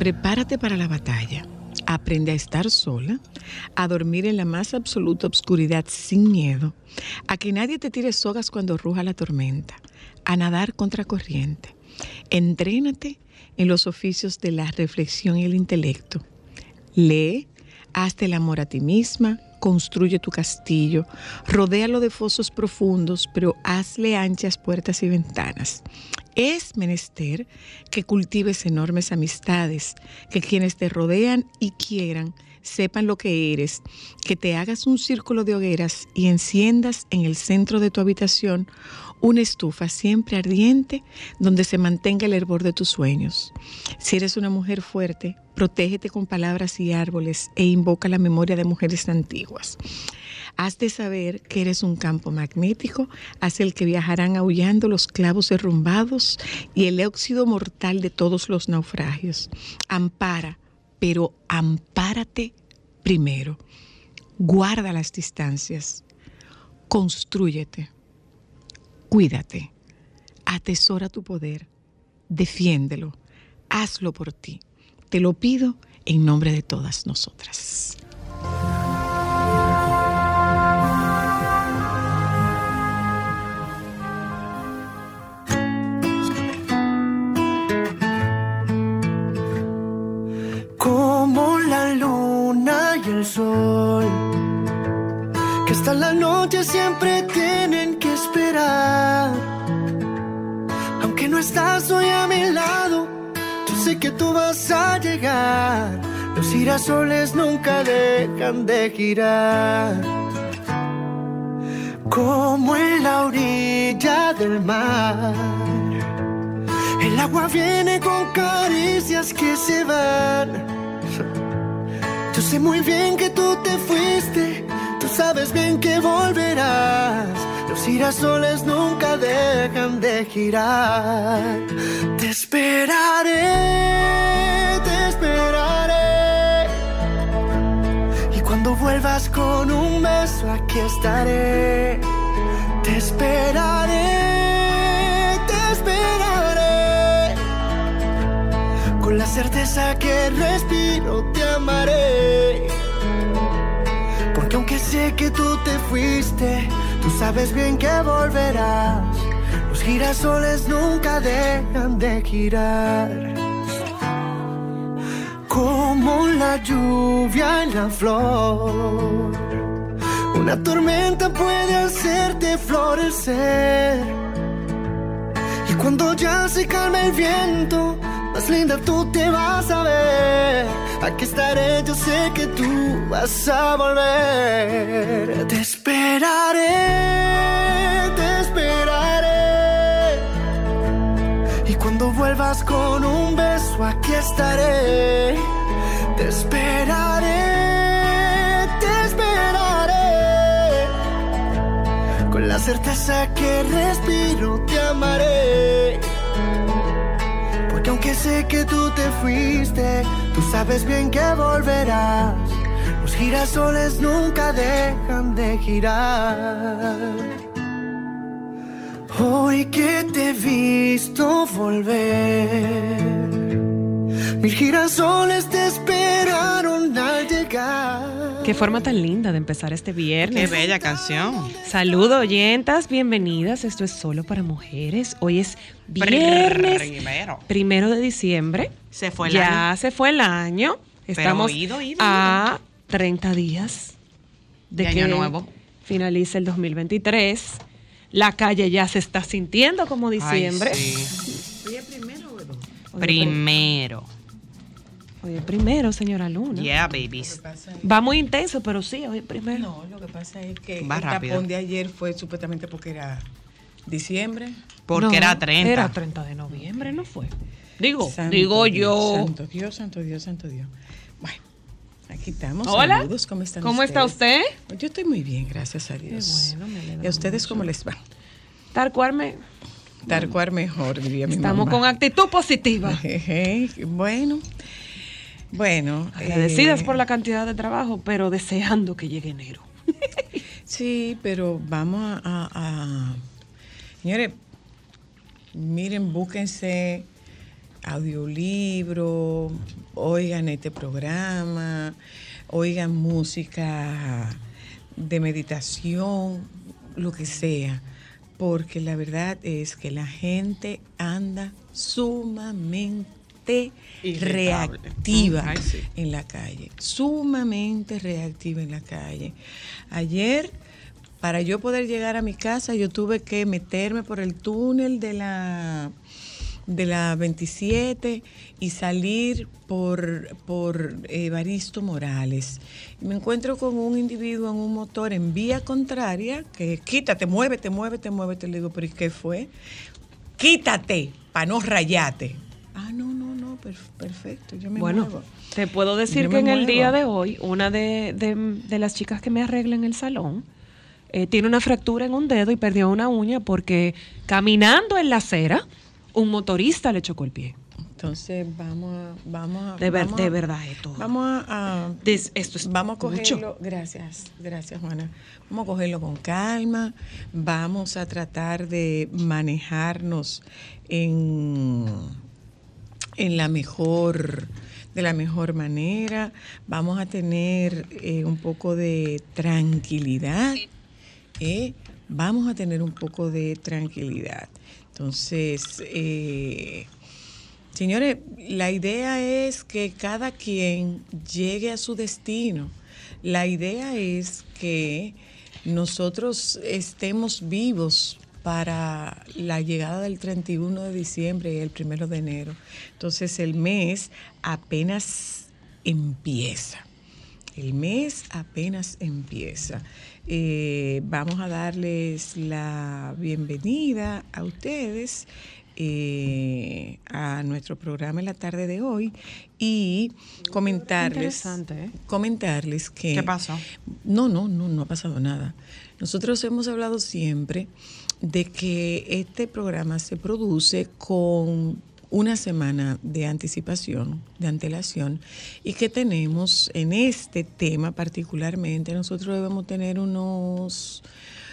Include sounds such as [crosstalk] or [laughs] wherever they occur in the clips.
prepárate para la batalla. Aprende a estar sola, a dormir en la más absoluta obscuridad sin miedo, a que nadie te tire sogas cuando ruja la tormenta, a nadar contra corriente. Entrénate en los oficios de la reflexión y el intelecto. Lee, hazte el amor a ti misma, construye tu castillo, rodéalo de fosos profundos, pero hazle anchas puertas y ventanas. Es menester que cultives enormes amistades, que quienes te rodean y quieran sepan lo que eres, que te hagas un círculo de hogueras y enciendas en el centro de tu habitación una estufa siempre ardiente donde se mantenga el hervor de tus sueños. Si eres una mujer fuerte, protégete con palabras y árboles e invoca la memoria de mujeres antiguas. Has de saber que eres un campo magnético hacia el que viajarán aullando los clavos derrumbados y el óxido mortal de todos los naufragios. Ampara, pero ampárate primero. Guarda las distancias. Constrúyete Cuídate, atesora tu poder, defiéndelo, hazlo por ti. Te lo pido en nombre de todas nosotras. Como la luna y el sol, que hasta la noche siempre tienen estás hoy a mi lado, yo sé que tú vas a llegar. Los girasoles nunca dejan de girar. Como en la orilla del mar. El agua viene con caricias que se van. Yo sé muy bien que tú te fuiste, tú sabes bien que volverás. Los girasoles nunca dejan de girar. Te esperaré, te esperaré. Y cuando vuelvas con un beso, aquí estaré. Te esperaré, te esperaré. Con la certeza que respiro, te amaré. Porque aunque sé que tú te fuiste, Tú sabes bien que volverás. Los girasoles nunca dejan de girar. Como la lluvia en la flor. Una tormenta puede hacerte florecer. Y cuando ya se calma el viento, más linda tú te vas a ver. Aquí estaré, yo sé que tú vas a volver. Te esperaré, te esperaré. Y cuando vuelvas con un beso, aquí estaré. Te esperaré, te esperaré. Con la certeza que respiro, te amaré. Aunque sé que tú te fuiste, tú sabes bien que volverás. Los girasoles nunca dejan de girar. Hoy que te he visto volver, mis girasoles te esperaron al llegar. Qué forma tan linda de empezar este viernes. Qué bella canción. Saludos, oyentas, bienvenidas. Esto es solo para mujeres. Hoy es viernes Primero. primero de diciembre. Se fue el ya año. se fue el año. Pero Estamos ido, ido, a 30 días de, De que año nuevo. finalice el 2023. La calle ya se está sintiendo como Ay, diciembre. sí. Hoy es primero, Primero. Hoy es primero, señora Luna. Yeah, babies. Va muy intenso, pero sí, hoy es primero. No, lo que pasa es que Va el rápido. tapón de ayer fue supuestamente porque era diciembre. Porque No, era 30. Era 30 de noviembre, ¿no fue? Digo, Santo digo Dios, yo. Santo Dios, santo Dios, santo Dios. Bueno, aquí estamos. Hola. Saludos, ¿cómo están ¿Cómo está ustedes? usted? Yo estoy muy bien, gracias a Dios. bueno, me alegra ¿Y a ustedes mucho. cómo les va? Tal cual me. Dar cual mejor, diría mi Estamos mamá. con actitud positiva. [laughs] Bueno, bueno. Agradecidas eh, por la cantidad de trabajo, pero deseando que llegue enero. [laughs] Sí, pero vamos a, a- a- Señores, miren, búsquense audiolibro, oigan este programa, oigan música de meditación, lo que sea, porque la verdad es que la gente anda sumamente Irritable. reactiva ay, sí. en la calle, sumamente reactiva en la calle. Ayer, para yo poder llegar a mi casa, yo tuve que meterme por el túnel de la de la 27 y salir por, por Evaristo Morales. Me encuentro con un individuo en un motor en vía contraria que quítate, muévete, muévete, muévete. Le digo, pero ¿y qué fue? Quítate, para no rayarte. Ah, no, no, perfecto, yo me Bueno, muevo. te puedo decir Yo que en el día de hoy, una de, de- de las chicas que me arregla en el salón eh, tiene una fractura en un dedo y perdió una uña porque caminando en la acera, un motorista le chocó el pie. Entonces vamos a, vamos a, De, ver- vamos a- de verdad, esto. Vamos a, a- Des- esto es vamos a mucho. cogerlo, gracias, gracias Juana. Vamos a cogerlo con calma, vamos a tratar de manejarnos en, en la mejor, de la mejor manera, vamos a tener eh, un poco de tranquilidad, ¿eh? vamos a tener un poco de tranquilidad. Entonces, eh, Señores, la idea es que cada quien llegue a su destino. La idea es que nosotros estemos vivos para la llegada del 31 de diciembre y el 1 de enero. Entonces el mes apenas empieza. El mes apenas empieza. Eh, vamos a darles la bienvenida a ustedes eh, a nuestro programa en la tarde de hoy y comentarles, Interesante, ¿eh? comentarles que ¿Qué pasó? no, no, no, no ha pasado nada. Nosotros hemos hablado siempre de que este programa se produce con una semana de anticipación, de antelación, y que tenemos en este tema particularmente, nosotros debemos tener unos...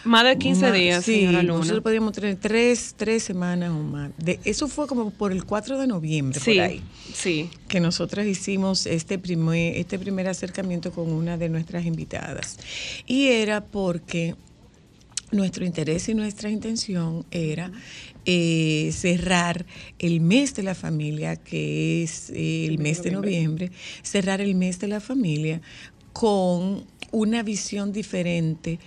Más de 15 una- días, sí, señora Luna. nosotros podríamos tener tres, tres semanas o más. De, eso fue como por el 4 de noviembre, sí, por ahí sí. que nosotros hicimos este primer, este primer acercamiento con una de nuestras invitadas. Y era porque nuestro interés y nuestra intención era eh, cerrar el mes de la familia, que es eh, el mes de noviembre, cerrar el mes de la familia con una visión diferente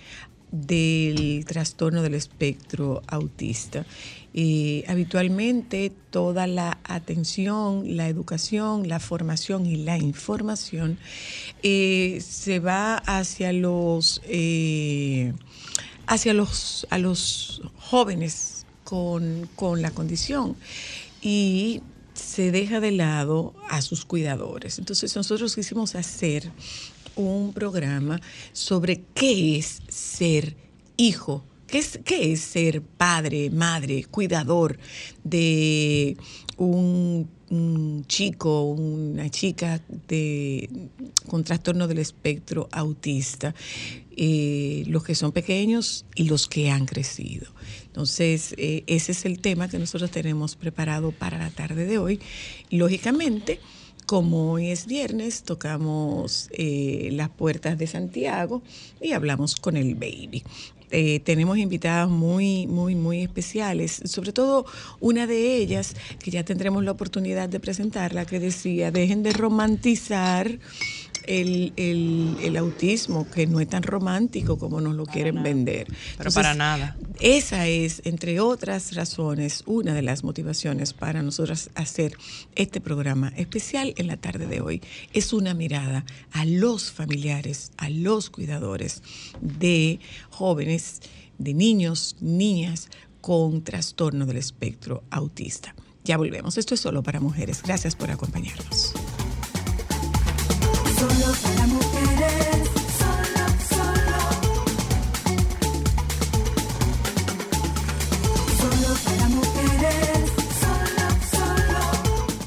del trastorno del espectro autista. Eh, habitualmente toda la atención, la educación, la formación y la información eh, se va hacia los hacia los a los jóvenes con, con la condición y se deja de lado a sus cuidadores. Entonces nosotros quisimos hacer un programa sobre qué es ser hijo, qué es, qué es ser padre, madre, cuidador de un, un chico, una chica de, con trastorno del espectro autista, eh, los que son pequeños y los que han crecido. Entonces, eh, ese es el tema que nosotros tenemos preparado para la tarde de hoy. Lógicamente, como hoy es viernes, tocamos eh, las puertas de Santiago y hablamos con el baby. Eh, tenemos invitadas muy, muy, muy especiales, sobre todo una de ellas, que ya tendremos la oportunidad de presentarla, que decía, dejen de romantizar el, el- el autismo, que no es tan romántico como nos lo quieren vender. Pero para nada. Esa es, entre otras razones, una de las motivaciones para nosotros hacer este programa especial en la tarde de hoy. Es una mirada a los familiares, a los cuidadores de jóvenes, de niños, niñas con trastorno del espectro autista. Ya volvemos. Esto es solo para mujeres. Gracias por acompañarnos. Solo para mujeres,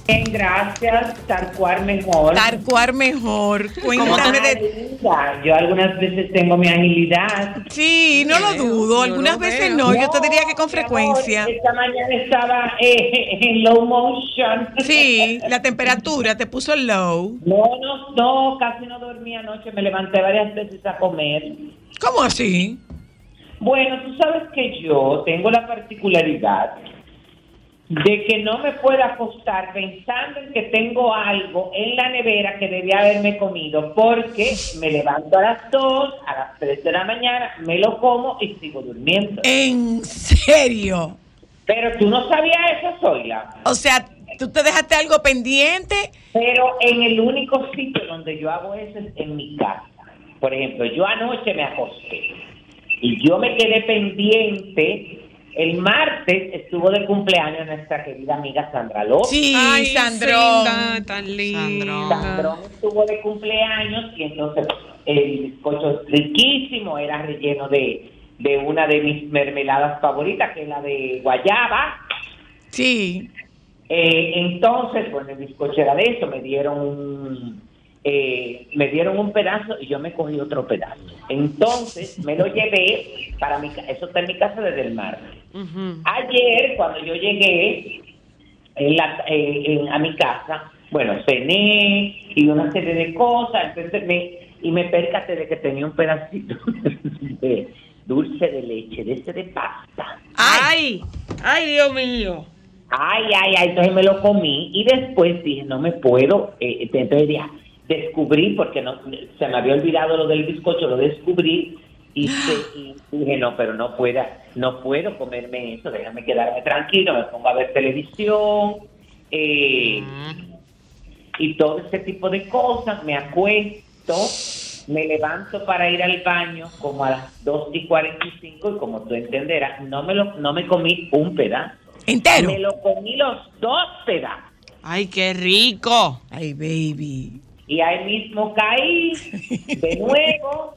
Bien, gracias. Tarcuar mejor. Tarcuar mejor. Cuéntame de... Linda, Yo algunas veces tengo mi agilidad. Sí, no lo dudo. Algunas lo veces veo. no. Yo te diría que con mi amor, frecuencia. esta mañana estaba eh, [laughs] en low motion. Sí, la temperatura te puso low. No, no, no, casi no dormí anoche. Me levanté varias veces a comer. ¿Cómo así? Bueno, tú sabes que yo tengo la particularidad de que no me puedo acostar pensando en que tengo algo en la nevera que debía haberme comido porque me levanto a las 2, a las 3 de la mañana, me lo como y sigo durmiendo. ¿En serio? Pero tú no sabías eso, Zoila. O sea, tú te dejaste algo pendiente. Pero en el único sitio donde yo hago eso es en mi casa. Por ejemplo, yo anoche me acosté y yo me quedé pendiente. El martes estuvo de cumpleaños nuestra querida amiga Sandra López. Sí, Ay, Sandrón. Cinda, tan linda. Sandrón estuvo de cumpleaños y entonces el bizcocho es riquísimo, era relleno de, de una de mis mermeladas favoritas, que es la de guayaba. Sí. Eh, entonces, bueno, el bizcocho era de eso, me dieron un, eh, me dieron un pedazo y yo me cogí otro pedazo. Entonces, me lo llevé para mi casa, eso está en mi casa desde el martes. Ujú. Ayer, cuando yo llegué en la- eh, en- a mi casa, bueno, cené y una serie de cosas, entonces me, y me percaté de que tenía un pedacito [laughs] de dulce de leche, de ese de pasta. Ay, ay, Dios mío. Ay, ay, ay, entonces me lo comí y después dije, no me puedo, eh, entonces dije, descubrí, porque no se me había olvidado lo del bizcocho, lo descubrí y, [gasps] se- y dije, no, pero no pueda, no puedo comerme eso, déjame quedarme tranquilo, me pongo a ver televisión eh, y todo ese tipo de cosas, me acuesto, me levanto para ir al baño como a las 2 y 45 y como tú entenderás, no me, lo, no me comí un pedazo. Entero. Me lo comí los dos pedazos. Ay, qué rico. Ay, baby. Y ahí mismo caí de [laughs] nuevo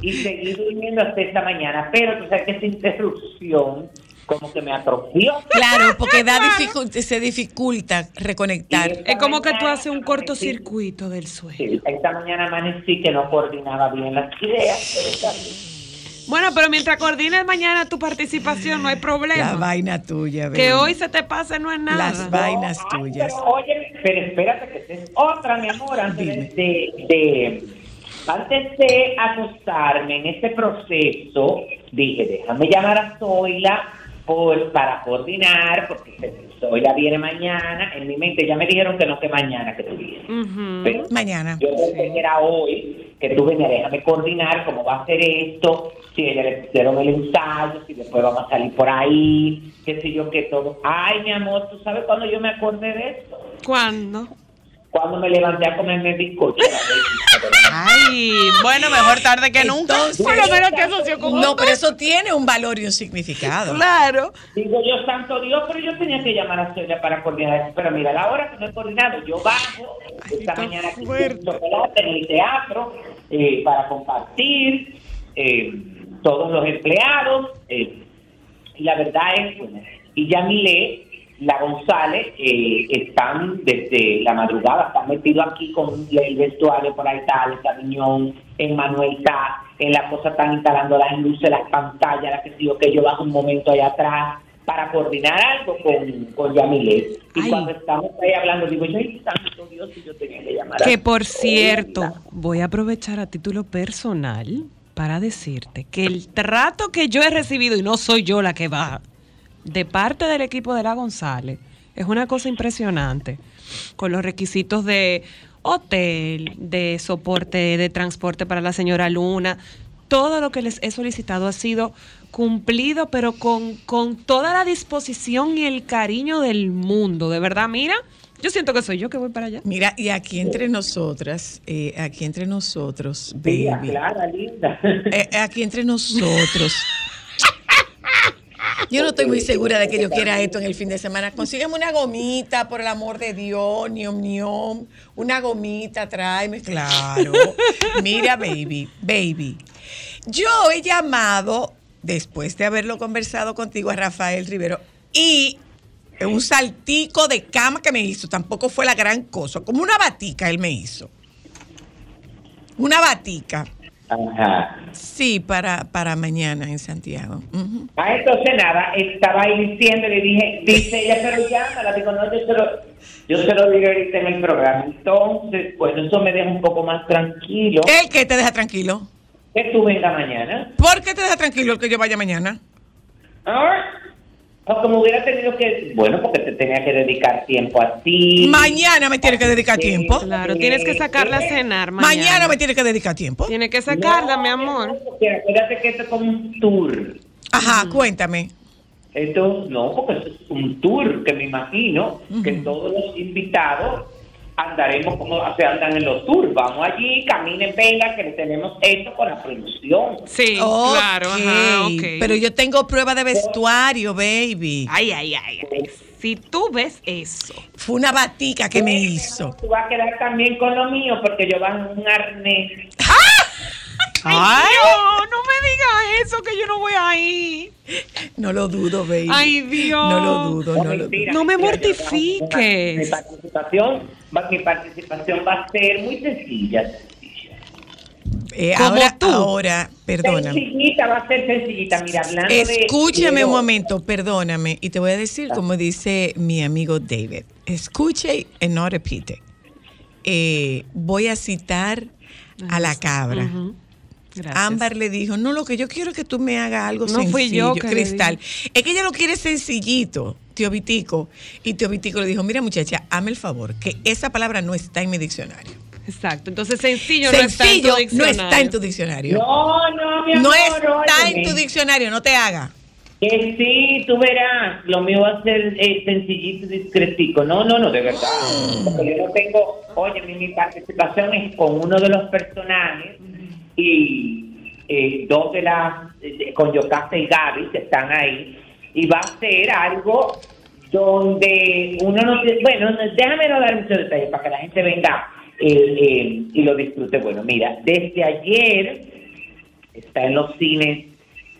y seguí durmiendo hasta esta mañana. Pero tú sabes que esa interrupción como que me atrofió. Claro, porque da [laughs] dificu- se dificulta reconectar. Es como que tú haces un cortocircuito del sueño. Sí, esta mañana amanecí que no coordinaba bien las ideas. pero está bien. Bueno, pero mientras coordines mañana tu participación, no hay La problema. vaina tuya, baby. Que hoy se te pase no es nada. Las vainas tuyas. Pero, oye, pero espérate que es otra, mi amor, antes de- antes de acostarme en este proceso, dije, déjame llamar a Zoila por, para coordinar, porque Zoila viene mañana, en mi mente ya me dijeron que no, que mañana que tú vienes. Pero Mañana. yo pensé que era hoy, que tú venías, déjame coordinar cómo va a ser esto, si ella le pusieron el ensayo, si después vamos a salir por ahí, qué sé yo, qué todo. Ay, mi amor, ¿tú sabes cuándo yo me acordé de esto? ¿Cuándo? Cuando me levanté a comerme bizcocho. Ay, bueno, mejor tarde que nunca. Entonces, Por lo menos te asoció con no, pero eso tiene un valor y un significado. Claro. Digo yo, santo Dios, pero yo tenía que llamar a Celia para coordinar eso. Pero mira, la hora que no he coordinado, yo bajo esta mañana aquí chocolate en el teatro eh, para compartir eh, todos los empleados. eh, y la verdad es, bueno, y Yamile, la González, eh, están desde la madrugada, están metidos aquí con el vestuario por ahí tal, el camión, en Manuel está, en la cosa están instalando las luces, las pantallas, las que digo que yo bajo un momento allá atrás para coordinar algo con, con Yamile. Y Ay. cuando estamos ahí hablando, digo, yo, santo Dios, si yo tenía que llamar a Que por Zoila". cierto, voy a aprovechar a título personal para decirte que el trato que yo he recibido, y no soy yo la que va, de parte del equipo de la González, es una cosa impresionante. Con los requisitos de hotel, de soporte, de transporte para la señora Luna, todo lo que les he solicitado ha sido cumplido, pero con, con toda la disposición y el cariño del mundo. De verdad, mira, yo siento que soy yo que voy para allá. Mira, y aquí entre nosotras, eh, aquí entre nosotros, baby. Clara, linda. Eh, aquí entre nosotros. [laughs] Yo no estoy muy segura de que yo quiera esto en el fin de semana. Consígueme una gomita, por el amor de Dios, niom, niom. Una gomita, tráeme, claro. [laughs] Mira, baby, baby. Yo he llamado, después de haberlo conversado contigo, a Rafael Rivero, y un saltico de cama que me hizo. Tampoco fue la gran cosa. Como una batica él me hizo. Una batica. Ajá. Sí, para, para mañana en Santiago. Ujú. Ah, entonces nada, estaba ahí diciendo, le dije, dice ella, pero llámala, digo, no, yo se lo, yo se lo diré ahorita en el programa. Entonces, pues eso me deja un poco más tranquilo ¿El que te deja tranquilo? que tú venga mañana. ¿Por qué te deja tranquilo el que yo vaya mañana? Ah, O como hubiera tenido que, bueno, porque te tenía que dedicar tiempo a ti. Mañana me tiene que dedicar Sí. tiempo. Claro, tienes que sacarla a cenar mañana. Mañana me tiene que dedicar tiempo. Tienes que sacarla, No, mi amor. porque acuérdate que esto es como un tour. Ajá, cuéntame. Esto no, porque esto es un tour que me imagino que todos los invitados andaremos como se andan en los tours. Vamos allí, caminen, venga, que le tenemos esto con la producción. Sí, claro, ajá. Pero yo tengo prueba de vestuario, baby. Ay, ay, ay, ay. Si tú ves eso. Fue una batica que me hizo. Tú vas a quedar también con lo mío porque yo van un arnés. Ay, no, no me digas eso que yo no voy ahí. No lo dudo, baby. Ay, Dios. No lo dudo, no lo dudo. No me mortifiques. Mi participación, va- mi participación va a ser muy sencilla. sencilla. Eh, Como ahora, tú. ahora, perdóname. Sencillita, va a ser sencillita. Mira, hablando de... Escúchame un momento, perdóname. Y te voy a decir, como dice mi amigo David, escuche y no repite. Eh, voy a citar a la cabra. Gracias. Ámbar le dijo, no, lo que yo quiero es que tú me hagas algo No sencillo, fui yo que le Cristal. Es que ella lo quiere sencillito, tío Vitico. Y tío Vitico le dijo, mira muchacha, hazme el favor, que esa palabra no está en mi diccionario. Exacto. Entonces, sencillo, Sencillo no está en tu no diccionario. está en tu diccionario. No, no, mi amor. No está en tu diccionario, no te haga. Que sí, tú verás, lo mío va a ser eh, sencillito y discretico. No, no, no, de verdad. Porque yo no tengo, oye, mi, mi participación es con uno de los personajes y eh, dos de las, eh, con Yocasta y Gaby, que están ahí, y va a ser algo donde uno no tiene, bueno, no- déjame no dar muchos detalles para que la gente venga eh, eh, y lo disfrute. Bueno, mira, desde ayer está en los cines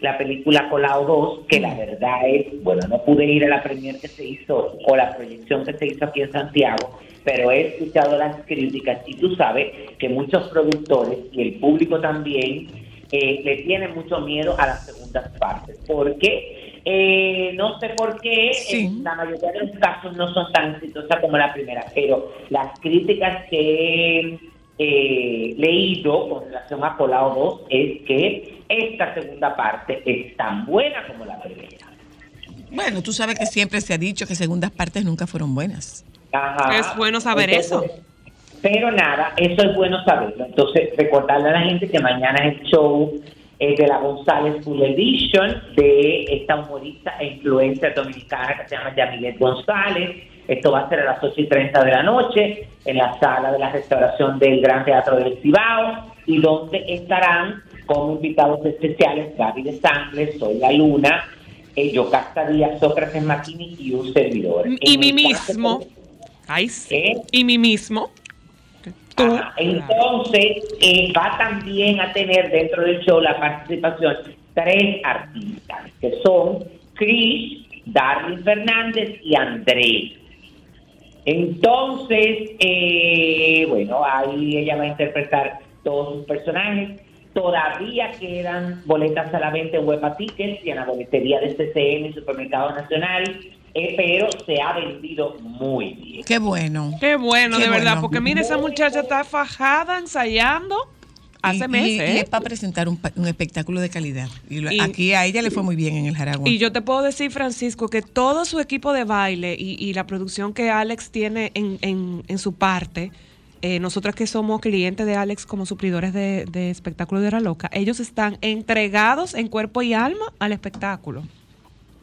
la película Colado 2, que la verdad es, bueno, no pude ir a la premier que se hizo o la proyección que se hizo aquí en Santiago, pero he escuchado las críticas y tú sabes que muchos productores y el público también eh, le tienen mucho miedo a las segundas partes, porque eh, no sé por qué Sí. en la mayoría de los casos no son tan exitosas como la primera, pero las críticas que he eh, leído con relación a Colado 2 es que esta segunda parte es tan buena como la primera. Bueno, tú sabes que siempre se ha dicho que segundas partes nunca fueron buenas. Ajá. Es bueno saber Entonces, Pero nada, eso es bueno saberlo. Entonces, recordarle a la gente que mañana es el show eh, de la González Full Edition de esta humorista e influencer dominicana que se llama Yamilet González. Esto va a ser a las 8 y 30 de la noche en la sala de la restauración del Gran Teatro del Cibao y donde estarán como invitados especiales Gaby de Sangre, Soy la Luna, eh, Yocasta Díaz, Sócrates Maquini y un servidor. Y En el caso Ay, sí. ¿Eh? Y mí mismo. Tú. Ajá, entonces, eh, va también a tener dentro del show la participación tres artistas, que son Chris, Darwin Fernández y Andrés. Entonces, eh, bueno, ahí ella va a interpretar todos sus personajes. Todavía quedan boletas a la venta en Huepa Tickets y en la boletería de CCM y Supermercado Nacional, pero se ha vendido muy bien. Qué bueno. Qué bueno, Qué de verdad, bueno. porque mire, esa muchacha está fajada ensayando hace Y- meses. Y, ¿eh? es para presentar un, un espectáculo de calidad. Y, lo- Y- aquí a ella le fue muy bien en el Jaragua. Y yo te puedo decir, Francisco, que todo su equipo de baile y, y la producción que Alex tiene en, en- en su parte, eh, nosotras que somos clientes de Alex como suplidores de, de espectáculo de Era Loca, ellos están entregados en cuerpo y alma al espectáculo.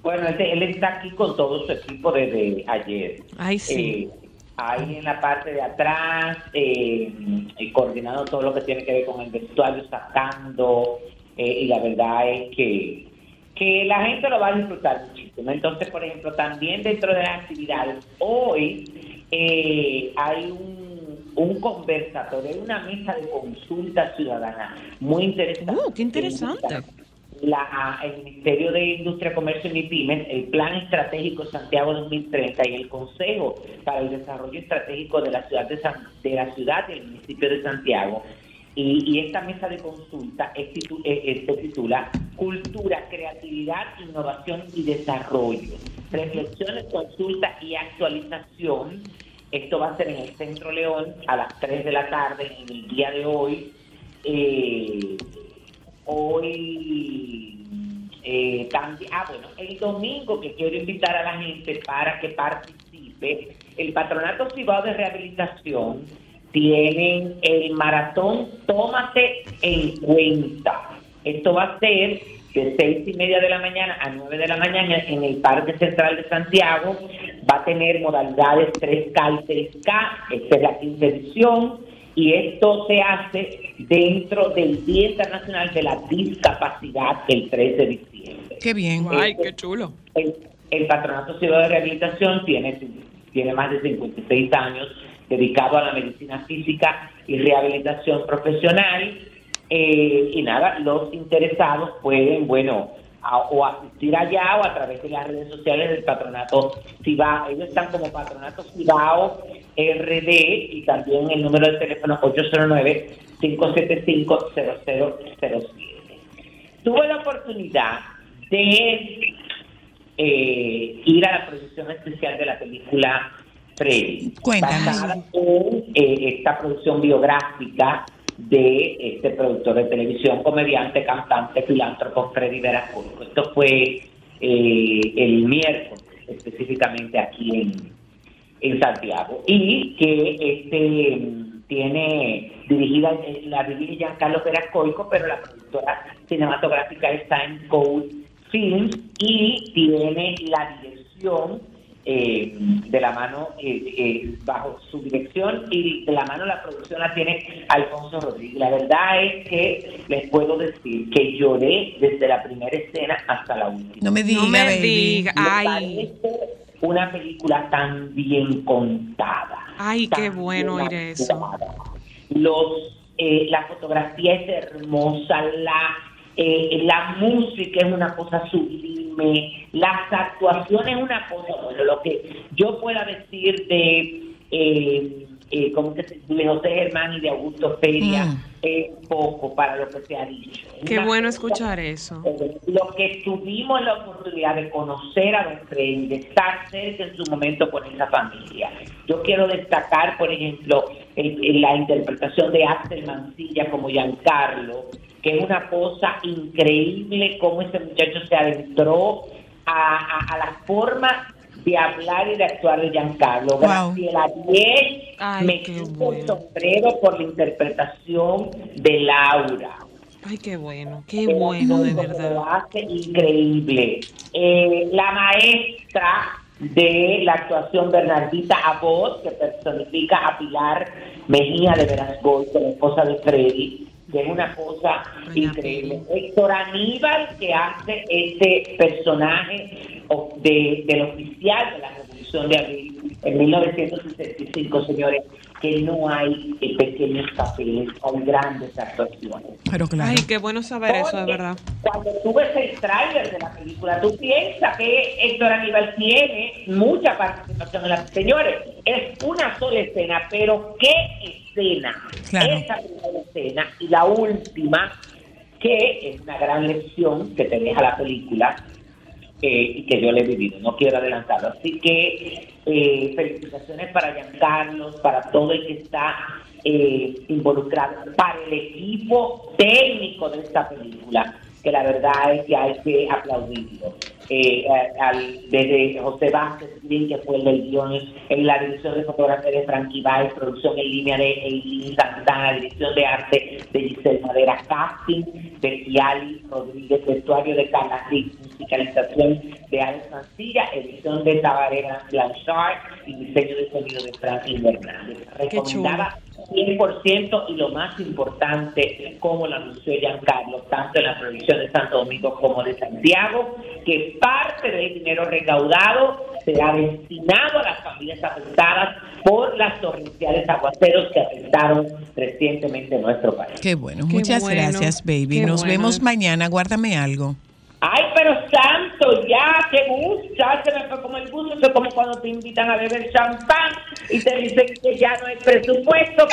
Bueno, él, él está aquí con todo su equipo desde ayer. Ay, sí. Eh, ahí en la parte de atrás, eh, coordinando todo lo que tiene que ver con el vestuario, sacando, eh, y la verdad es que, que la gente lo va a disfrutar muchísimo. Entonces, por ejemplo, también dentro de las actividades, hoy eh, hay un, un conversatorio, una mesa de consulta ciudadana muy interesante. Uh, qué interesante. La, el Ministerio de Industria, Comercio y MIPIMES, el Plan Estratégico Santiago 2030 y el Consejo para el Desarrollo Estratégico de la ciudad de, San- de la ciudad y el municipio de Santiago. Y, y esta mesa de consulta es titu- eh, eh, se titula Cultura, Creatividad, Innovación y Desarrollo. Reflexiones, consulta y actualización. Esto va a ser en el Centro León a las 3 de la tarde en el día de hoy. Eh, hoy eh, también, ah bueno, el domingo que quiero invitar a la gente para que participe, el Patronato Cibao de Rehabilitación tienen el maratón Tómate en cuenta. Esto va a ser de seis y media de la mañana a 9 de la mañana en el Parque Central de Santiago. Va a tener modalidades 3K y 3K. Esta es la quinta y esto se hace dentro del Día Internacional de la Discapacidad el 3 de diciembre. Qué bien. Ay, qué chulo. El, el Patronato Ciudad de Rehabilitación tiene, tiene más de 56 años dedicado a la medicina física y rehabilitación profesional. Eh, y nada, los interesados pueden, bueno, a- o asistir allá o a través de las redes sociales del Patronato Cibao. Ellos están como Patronato Cibao RD y también el número de teléfono 809-575-0007. Tuve la oportunidad de eh, ir a la producción especial de la película Freddy. Cuéntanos. basada en eh, esta producción biográfica de este productor de televisión, comediante, cantante, filántropo Freddy Veracruz. Esto fue eh, el miércoles, específicamente aquí en, en Santiago. Y que este tiene dirigida, la dirige Giancarlo Veracruz, pero la productora cinematográfica está en Code Films y tiene la dirección eh, de la mano eh, eh, bajo su dirección y de la mano la producción la tiene Alfonso Rodríguez. La verdad es que les puedo decir que lloré desde la primera escena hasta la última. No me diga, No me baby. diga. Me Ay. parece una película tan bien contada. Ay, qué bueno oír eso. Los, eh, la fotografía es hermosa, la, eh, la música es una cosa sublime, las actuaciones es una cosa, bueno, lo que yo pueda decir de, eh, eh, ¿cómo que se de José Germán y de Augusto Feria Mm. es poco para lo que se ha dicho. Qué Una bueno cosa escuchar eso. lo que tuvimos la oportunidad de conocer a Don Freddy, de estar cerca en su momento con esa familia. Yo quiero destacar, por ejemplo, el- el- la interpretación de Axel Mancilla como Giancarlo, que es una cosa increíble cómo ese muchacho se adentró a, a- a la forma de hablar y de actuar de Giancarlo. Wow. Graciela 10 Ay, me quito bueno. el sombrero por la interpretación de Laura. Ay, qué bueno, qué bueno, de verdad. Lo hace increíble. Eh, la maestra de la actuación Bernardita Abot, que personifica a Pilar Mejía de Verasgoy, la esposa de Freddy, que es una cosa increíble. Héctor Aníbal, que hace este personaje de, del oficial de la Revolución de Abril en 1965, señores, que no hay eh, pequeños papeles, hay grandes actuaciones. Pero claro. Ay, qué bueno saber eso, de verdad. Cuando tú ves el tráiler de la película, tú piensas que Héctor Aníbal tiene mucha participación en la... Señores, es una sola escena, pero ¿qué escena? Claro. Esa primera escena y la última, que es una gran lección que te deja la película, eh, y que yo le he vivido, no quiero adelantarlo. Así que eh, felicitaciones para Giancarlos, para todo el que está eh, involucrado, para el equipo técnico de esta película, que la verdad es que hay que aplaudirlo. Eh, al- desde José Vázquez, que fue el del guion, en la dirección de fotografía de Frankie Baez, producción en línea de Eileen Santana, dirección de arte de Giselle Madera, casting de Kiali Rodríguez, vestuario de Carla musicalización de Alex Mancilla, edición de Tabarera Blanchard y diseño de sonido de Franklin Hernández. Recomendada 100% y lo más importante, como lo anunció Giancarlo, tanto en la provincia de Santo Domingo como de Santiago, que parte del dinero recaudado será destinado a las familias afectadas por las torrenciales aguaceros que afectaron recientemente nuestro país. Qué bueno. Qué Muchas bueno, gracias, baby. qué Nos bueno. vemos mañana. Guárdame algo. Ay, pero santo, ya, qué gusto, ya se me fue como el gusto, eso es como cuando te invitan a beber champán y te dicen que ya no hay presupuesto.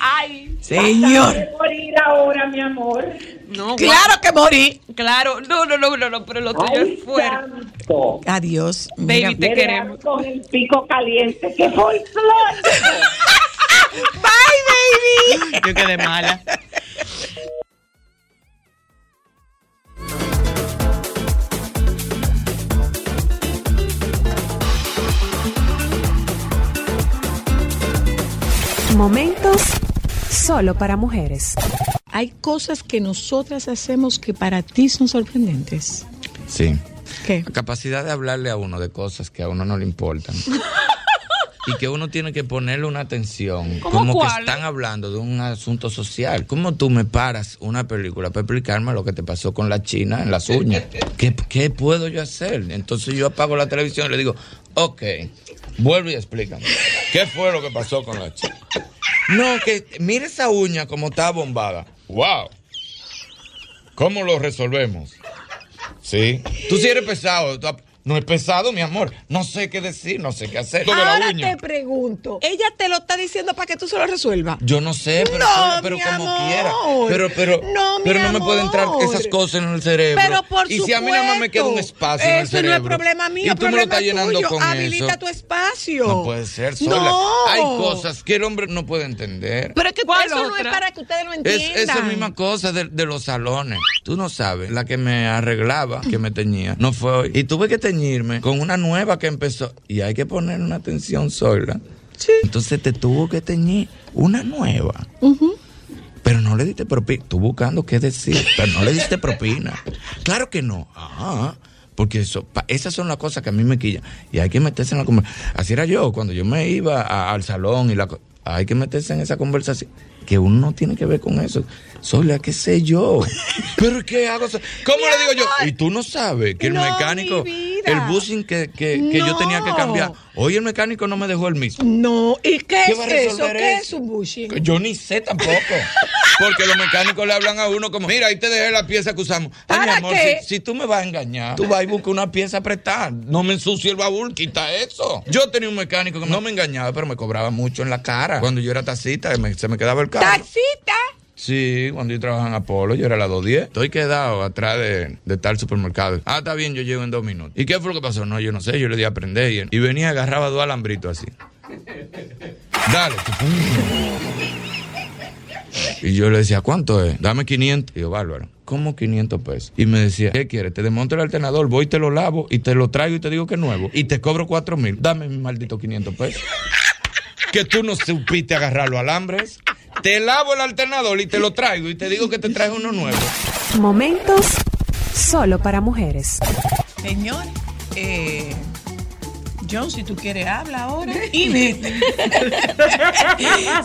Ay, Señor. Morir ahora, mi amor. No, Claro que morí. Claro, no, no, no, no, no, pero lo tuyo es fuerte. santo. Adiós. Mira, Baby, te queremos. con el pico caliente, que folclórico. [laughs] Bye, baby. yo quedé mala. Momentos solo para mujeres. Hay cosas que nosotras hacemos que para ti son sorprendentes. Sí. ¿Qué? La capacidad de hablarle a uno de cosas que a uno no le importan. [laughs] y que uno tiene que ponerle una atención. ¿Cómo Como que están hablando de un asunto social. ¿Cómo tú me paras una película para explicarme lo que te pasó con la china en las uñas? [laughs] ¿Qué, qué puedo yo hacer? Entonces yo apago la televisión y le digo, ok, vuelve y explícame. ¿Qué fue lo que pasó con la china? No, que mire esa uña como está bombada. ¡Wow! ¿Cómo lo resolvemos? Sí. Tú sí eres pesado. tú No es pesado, mi amor. No sé qué decir, no sé qué hacer. La Ahora uña. te pregunto, ella te lo está diciendo para que tú se lo resuelvas. Yo no sé, pero, No, pero mi como amor. quiera. Pero, pero, No, mi pero no me pueden entrar esas cosas en el cerebro. Pero por y si a mí nada más me queda un espacio en el Eso cerebro. no es problema mío, y tú me lo estás llenando tuyo. con Habilita eso. tu espacio. No puede ser sola. No. Hay cosas que el hombre no puede entender. Pero es que ¿Cuál eso no es para que ustedes lo Es entiendan. esa misma cosa de, de los salones. Tú no sabes, la que me arreglaba, que me teñía, no fue hoy. Y tuve que teñirme con una nueva que empezó. Y hay que poner una atención sola. Sí. Entonces te tuvo que teñir una nueva. Pero no le diste propina. Tú buscando qué decir, pero no le diste propina. Claro que no. Ah, porque eso, pa- esas son las cosas que a mí me quillan. Y hay que meterse en la conversación. Así era yo, cuando yo me iba a- al salón y la hay que meterse en esa conversación. Que uno no tiene que ver con eso. Soy la que sé yo. [laughs] Pero ¿qué hago? ¿Cómo le digo yo? Y tú no sabes que el No, mecánico, el busing que, que, que yo tenía que cambiar, hoy el mecánico no me dejó el mismo. No, ¿y qué, ¿Qué es va a eso? ¿Qué eso? es un bushing? Yo ni sé tampoco. [laughs] Porque los mecánicos le hablan a uno como, mira, ahí te dejé la pieza que usamos. Ay, mi ¿Para amor, qué? si, si tú me vas a engañar, tú vas y buscas una pieza prestada. No me ensucie el baúl, quita eso. Yo tenía un mecánico que no me engañaba, pero me cobraba mucho en la cara. Cuando yo era taxista, me- se me quedaba el carro. ¡Taxita! Sí, cuando yo trabajaba en Apolo, yo era la 210. Estoy quedado atrás de, de tal supermercado. Ah, está bien, yo llego en dos minutos. ¿Y qué fue lo que pasó? No, yo no sé, yo le di a aprender y, y venía agarraba dos alambritos así. Dale. Y yo le decía, ¿cuánto es? Dame 500. Y yo, bárbaro. ¿Cómo 500 pesos? Y me decía, ¿qué quieres? Te desmonto el alternador, voy te lo lavo y te lo traigo y te digo que es nuevo. Y te cobro 4 mil. Dame mi maldito 500 pesos. que tú no supiste agarrar los alambres. Te lavo el alternador y te lo traigo y te digo que te traigo uno nuevo. Momentos solo para mujeres. Señor, eh, John, si tú quieres, habla ahora y vete. [laughs]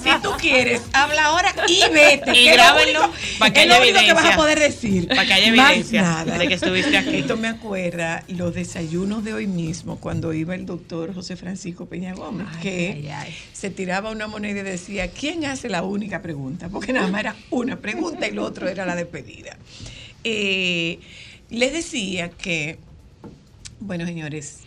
si tú quieres, habla ahora y vete. Y es grábenlo para que es lo haya único que vas a evidencia. poder decir. Para que haya Más evidencia nada. de que estuviste aquí. Esto me acuerda los desayunos de hoy mismo, cuando iba el doctor José Francisco Peña Gómez, que se tiraba una moneda y decía, ¿quién hace la única pregunta? Porque nada más era una pregunta y lo otro era la despedida. Eh, les decía que, bueno, señores,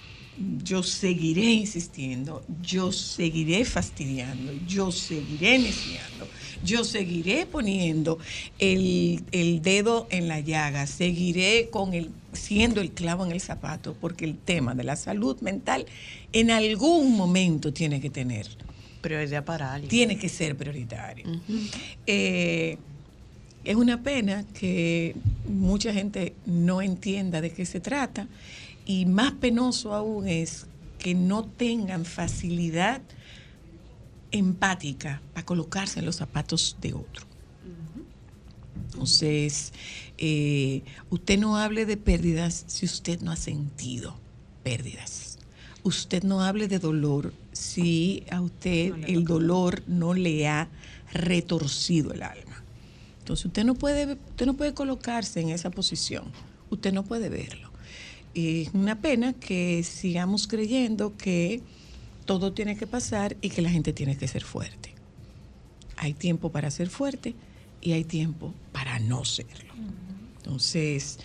yo seguiré insistiendo, yo seguiré fastidiando, yo seguiré neciando, yo seguiré poniendo el, el dedo en la llaga, seguiré con el, siendo el clavo en el zapato, porque el tema de la salud mental en algún momento tiene que tener, Prioridad para alguien. tiene que ser prioritario. Eh, es una pena que mucha gente no entienda de qué se trata y más penoso aún es que no tengan facilidad empática para colocarse en los zapatos de otro. Entonces, eh, usted no hable de pérdidas si usted no ha sentido pérdidas. usted no hable de dolor si a usted el dolor no le ha retorcido el alma. Entonces usted no puede, usted no puede colocarse en esa posición. Usted no puede verlo. Y es una pena que sigamos creyendo que todo tiene que pasar y que la gente tiene que ser fuerte. Hay tiempo para ser fuerte y hay tiempo para no serlo. Entonces,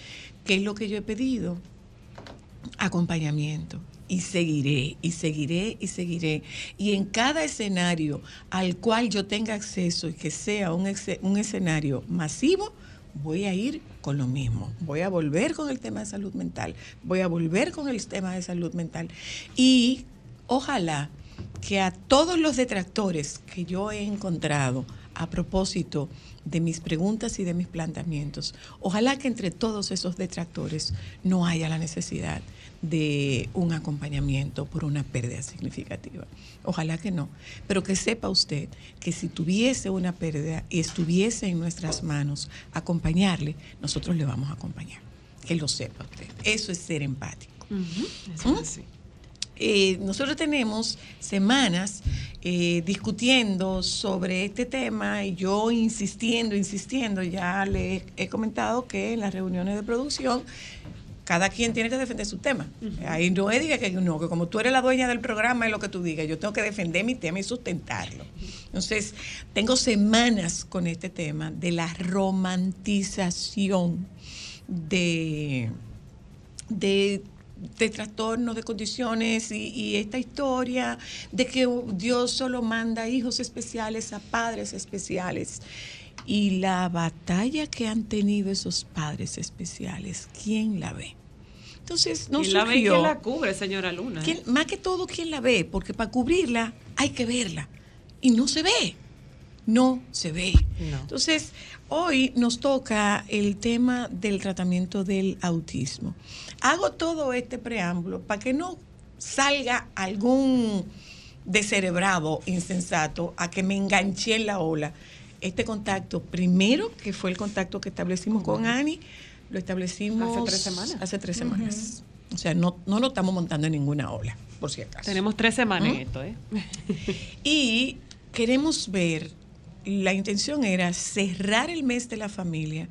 ¿qué es lo que yo he pedido? Acompañamiento. Y seguiré, y seguiré, y seguiré. Y en cada escenario al cual yo tenga acceso y que sea un, un escenario masivo, voy a ir con lo mismo. Voy a volver con el tema de salud mental. Voy a volver con el tema de salud mental. Y ojalá que a todos los detractores que yo he encontrado a propósito de mis preguntas y de mis planteamientos, ojalá que entre todos esos detractores no haya la necesidad de un acompañamiento por una pérdida significativa. Ojalá que no. Pero que sepa usted que si tuviese una pérdida y estuviese en nuestras manos acompañarle, nosotros le vamos a acompañar. Que lo sepa usted. Eso es ser empático. Eh, nosotros tenemos semanas eh, discutiendo sobre este tema y yo insistiendo, insistiendo, ya le he comentado que en las reuniones de producción cada quien tiene que defender su tema. Ahí no es diga que no, que como tú eres la dueña del programa es lo que tú digas, yo tengo que defender mi tema y sustentarlo. Entonces, tengo semanas con este tema de la romantización de de, de trastornos, de condiciones y, y esta historia de que Dios solo manda hijos especiales a padres especiales. Y la batalla que han tenido esos padres especiales, ¿quién la ve? Entonces, no y la ve y quién la cubre, señora Luna. ¿Quién- más que todo, ¿quién la ve? Porque para cubrirla hay que verla. Y no se ve. No se ve. No. Entonces, hoy nos toca el tema del tratamiento del autismo. Hago todo este preámbulo para que no salga algún descerebrado, insensato, a que me enganché en la ola. Este contacto, primero, que fue el contacto que establecimos con Ani, lo establecimos Hace tres semanas. Hace tres semanas. O sea, no, no lo estamos montando en ninguna ola, por si acaso. Tenemos tres semanas en ¿Mm? esto, ¿eh? [laughs] Y queremos ver, la intención era cerrar el mes de la familia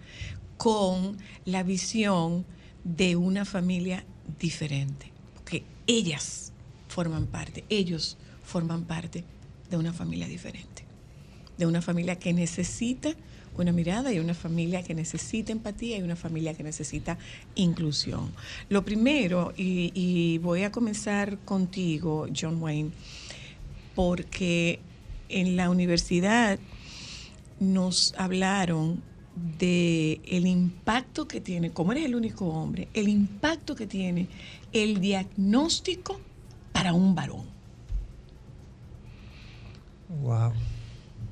con la visión de una familia diferente. Porque ellas forman parte, ellos forman parte de una familia diferente. De una familia que necesita una mirada y una familia que necesita empatía y una familia que necesita inclusión. Lo primero, y, voy a comenzar contigo, John Wayne, porque en la universidad nos hablaron de el impacto que tiene, como eres el único hombre, el impacto que tiene el diagnóstico para un varón. Wow.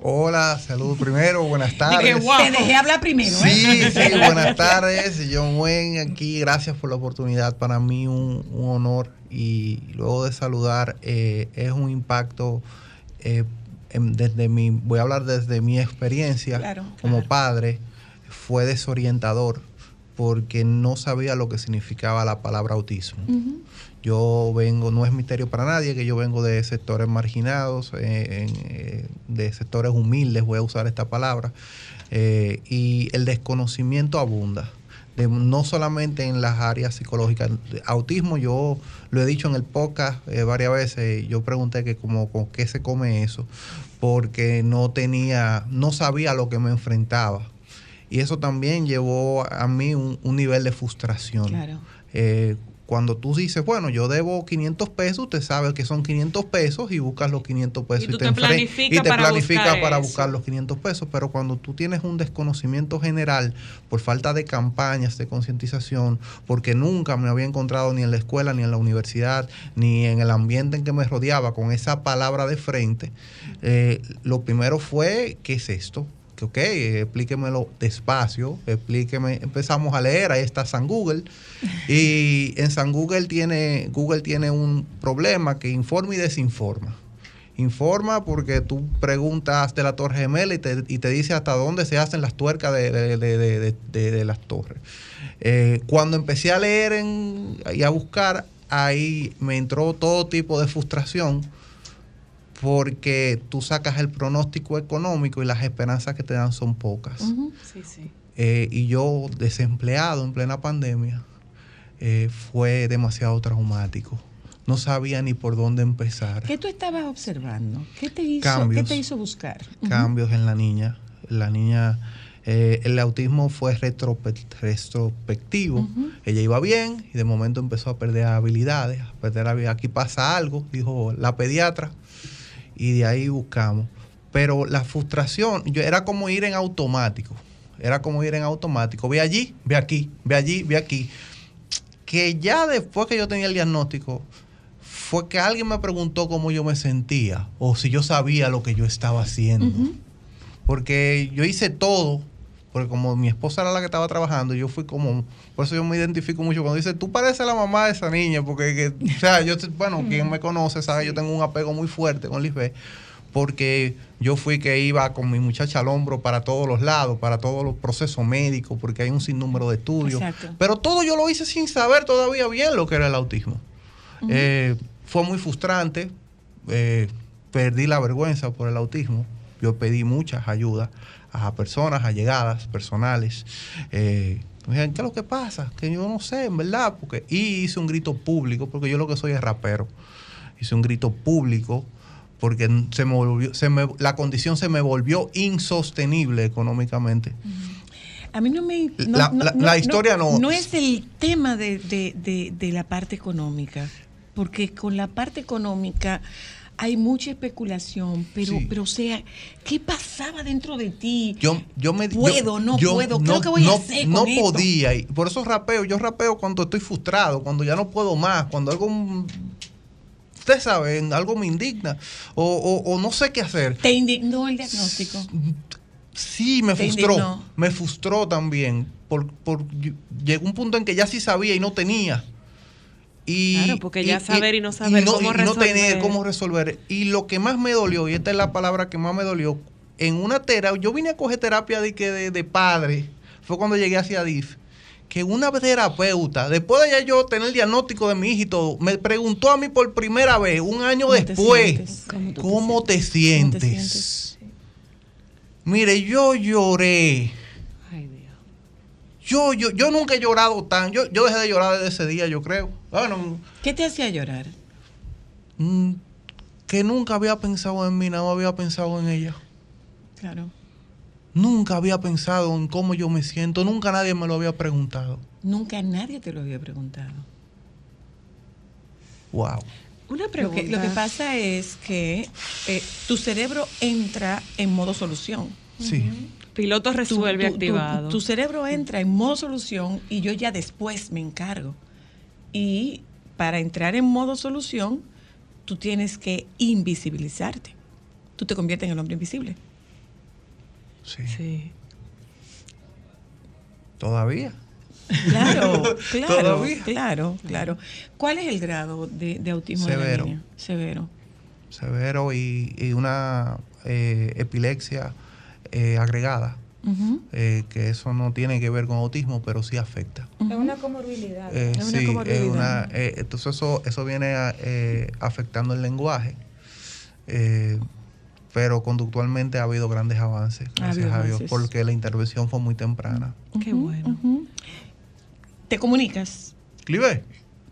Hola, salud primero, buenas [laughs] tardes. Dije, wow. Te dejé hablar primero, ¿eh? Sí, sí, buenas tardes. John Wayne aquí, gracias por la oportunidad. Para mí un, un honor y luego de saludar, eh, es un impacto eh, desde mi, voy a hablar desde mi experiencia Claro, como padre, fue desorientador porque no sabía lo que significaba la palabra autismo. Yo vengo, no es misterio para nadie que yo vengo de sectores marginados, eh, en, eh, de sectores humildes, voy a usar esta palabra, eh, y el desconocimiento abunda. De, no solamente en las áreas psicológicas. Autismo, yo lo he dicho en el podcast eh, varias veces, yo pregunté que como con qué se come eso, porque no tenía, no sabía lo que me enfrentaba. Y eso también llevó a mí un, un nivel de frustración. Claro. Eh, cuando tú dices, bueno, yo debo 500 pesos, usted sabe que son 500 pesos y buscas los 500 pesos Y te enfren- planificas y te para planificas buscar para buscar los 500 pesos. Pero cuando tú tienes un desconocimiento general por falta de campañas de concientización, porque nunca me había encontrado ni en la escuela, ni en la universidad, ni en el ambiente en que me rodeaba con esa palabra de frente, eh, lo primero fue, ¿qué es esto? Que ok, explíquemelo despacio, explíqueme, empezamos a leer, ahí está San Google, y en San Google tiene, Google tiene un problema que informa y desinforma. Informa porque tú preguntas de la Torre Gemela y te, y te dice hasta dónde se hacen las tuercas de, de- de- de- las torres. Eh, cuando empecé a leer y a buscar, ahí me entró todo tipo de frustración porque tú sacas el pronóstico económico y las esperanzas que te dan son pocas. Sí, sí. Eh, y yo desempleado en plena pandemia eh, fue demasiado traumático. No sabía ni por dónde empezar. ¿Qué tú estabas observando? ¿Qué te hizo, Cambios. ¿qué te hizo buscar? Cambios en la niña. La niña, eh, el autismo fue retrospectivo. Ella iba bien y de momento empezó a perder habilidades, a perder habilidades. Aquí pasa algo, dijo la pediatra, y de ahí buscamos. Pero la frustración, yo, era como ir en automático. Era como ir en automático. Ve allí, ve aquí, ve allí, ve aquí. Que ya después que yo tenía el diagnóstico, fue que alguien me preguntó cómo yo me sentía o si yo sabía lo que yo estaba haciendo. Porque yo hice todo, porque como mi esposa era la que estaba trabajando, yo fui como, por eso yo me identifico mucho cuando dice, tú pareces la mamá de esa niña, porque, que- o sea, yo, bueno, quien me conoce sabe, yo tengo un apego muy fuerte con Lisbeth, porque yo fui que iba con mi muchacha al hombro para todos los lados, para todos los procesos médicos, porque hay un sinnúmero de estudios. Exacto. Pero todo yo lo hice sin saber todavía bien lo que era el autismo. Eh, fue muy frustrante. eh, perdí la vergüenza por el autismo. Yo pedí muchas ayudas a personas allegadas, personales. Eh, me dijeron, ¿qué es lo que pasa? Que yo no sé, en verdad. Porque, y hice un grito público, porque yo lo que soy es rapero. Hice un grito público porque se me volvió, se me- la condición se me volvió insostenible económicamente. A mí no me... no- La- no- la- no- la historia no- No es el tema de, de- de- de la parte económica, porque con la parte económica hay mucha especulación, pero, Sí. pero o sea, ¿qué pasaba dentro de ti? Yo, yo me yo- Puedo, no yo puedo, ¿qué es lo que voy a no- hacer No con esto? podía, y por eso rapeo, yo rapeo cuando estoy frustrado, cuando ya no puedo más, cuando algo, mm, ustedes saben, algo me indigna, o, o- o no sé qué hacer. ¿Te indignó el diagnóstico? Sí, me frustró, indignó. me frustró también, por, por, llegó un punto en que ya sí sabía y no tenía. Y, Claro, porque ya saber y no saber no, cómo y no tener resolver. cómo resolver. Y lo que más me dolió, y esta es la palabra que más me dolió, en una terapia, yo vine a coger terapia de, que de, de padre, fue cuando llegué hacia DIF, que una terapeuta, después de ya yo tener el diagnóstico de mi hija y todo, me preguntó a mí por primera vez, un año ¿Cómo después? ¿Cómo tú te ¿cómo te ¿Cómo sientes? te sientes? Mire, yo lloré. Yo, yo, yo nunca he llorado tan. Yo, yo dejé de llorar desde ese día, yo creo. Bueno, ¿Qué te hacía llorar? mm, que nunca había pensado en mí, nada más había pensado en ella. Claro. Nunca había pensado en cómo yo me siento, nunca nadie me lo había preguntado. Nunca nadie te lo había preguntado. Wow. Una Lo pregunta. que, lo que pasa es que eh, tu cerebro entra en modo solución. Sí. Piloto resuelve tu- tu- activado. Tu, cerebro entra en modo solución y yo ya después me encargo. Y para entrar en modo solución, tú tienes que invisibilizarte. Tú te conviertes en el hombre invisible. Sí. Sí. Todavía. Claro, [laughs] claro, Todavía. claro, claro. ¿Cuál es el grado de, de autismo de Severo. la niña? Severo. Severo y, y una eh, epilepsia eh, agregada. Eh, que eso no tiene que ver con autismo, pero sí afecta. Es una comorbilidad. Eh, Es una sí, comorbilidad. es una, eh, entonces eso, eso viene a, eh, afectando el lenguaje. Eh, pero conductualmente ha habido grandes avances, gracias a Dios, porque la intervención fue muy temprana. Qué bueno. ¿Te comunicas? Clive,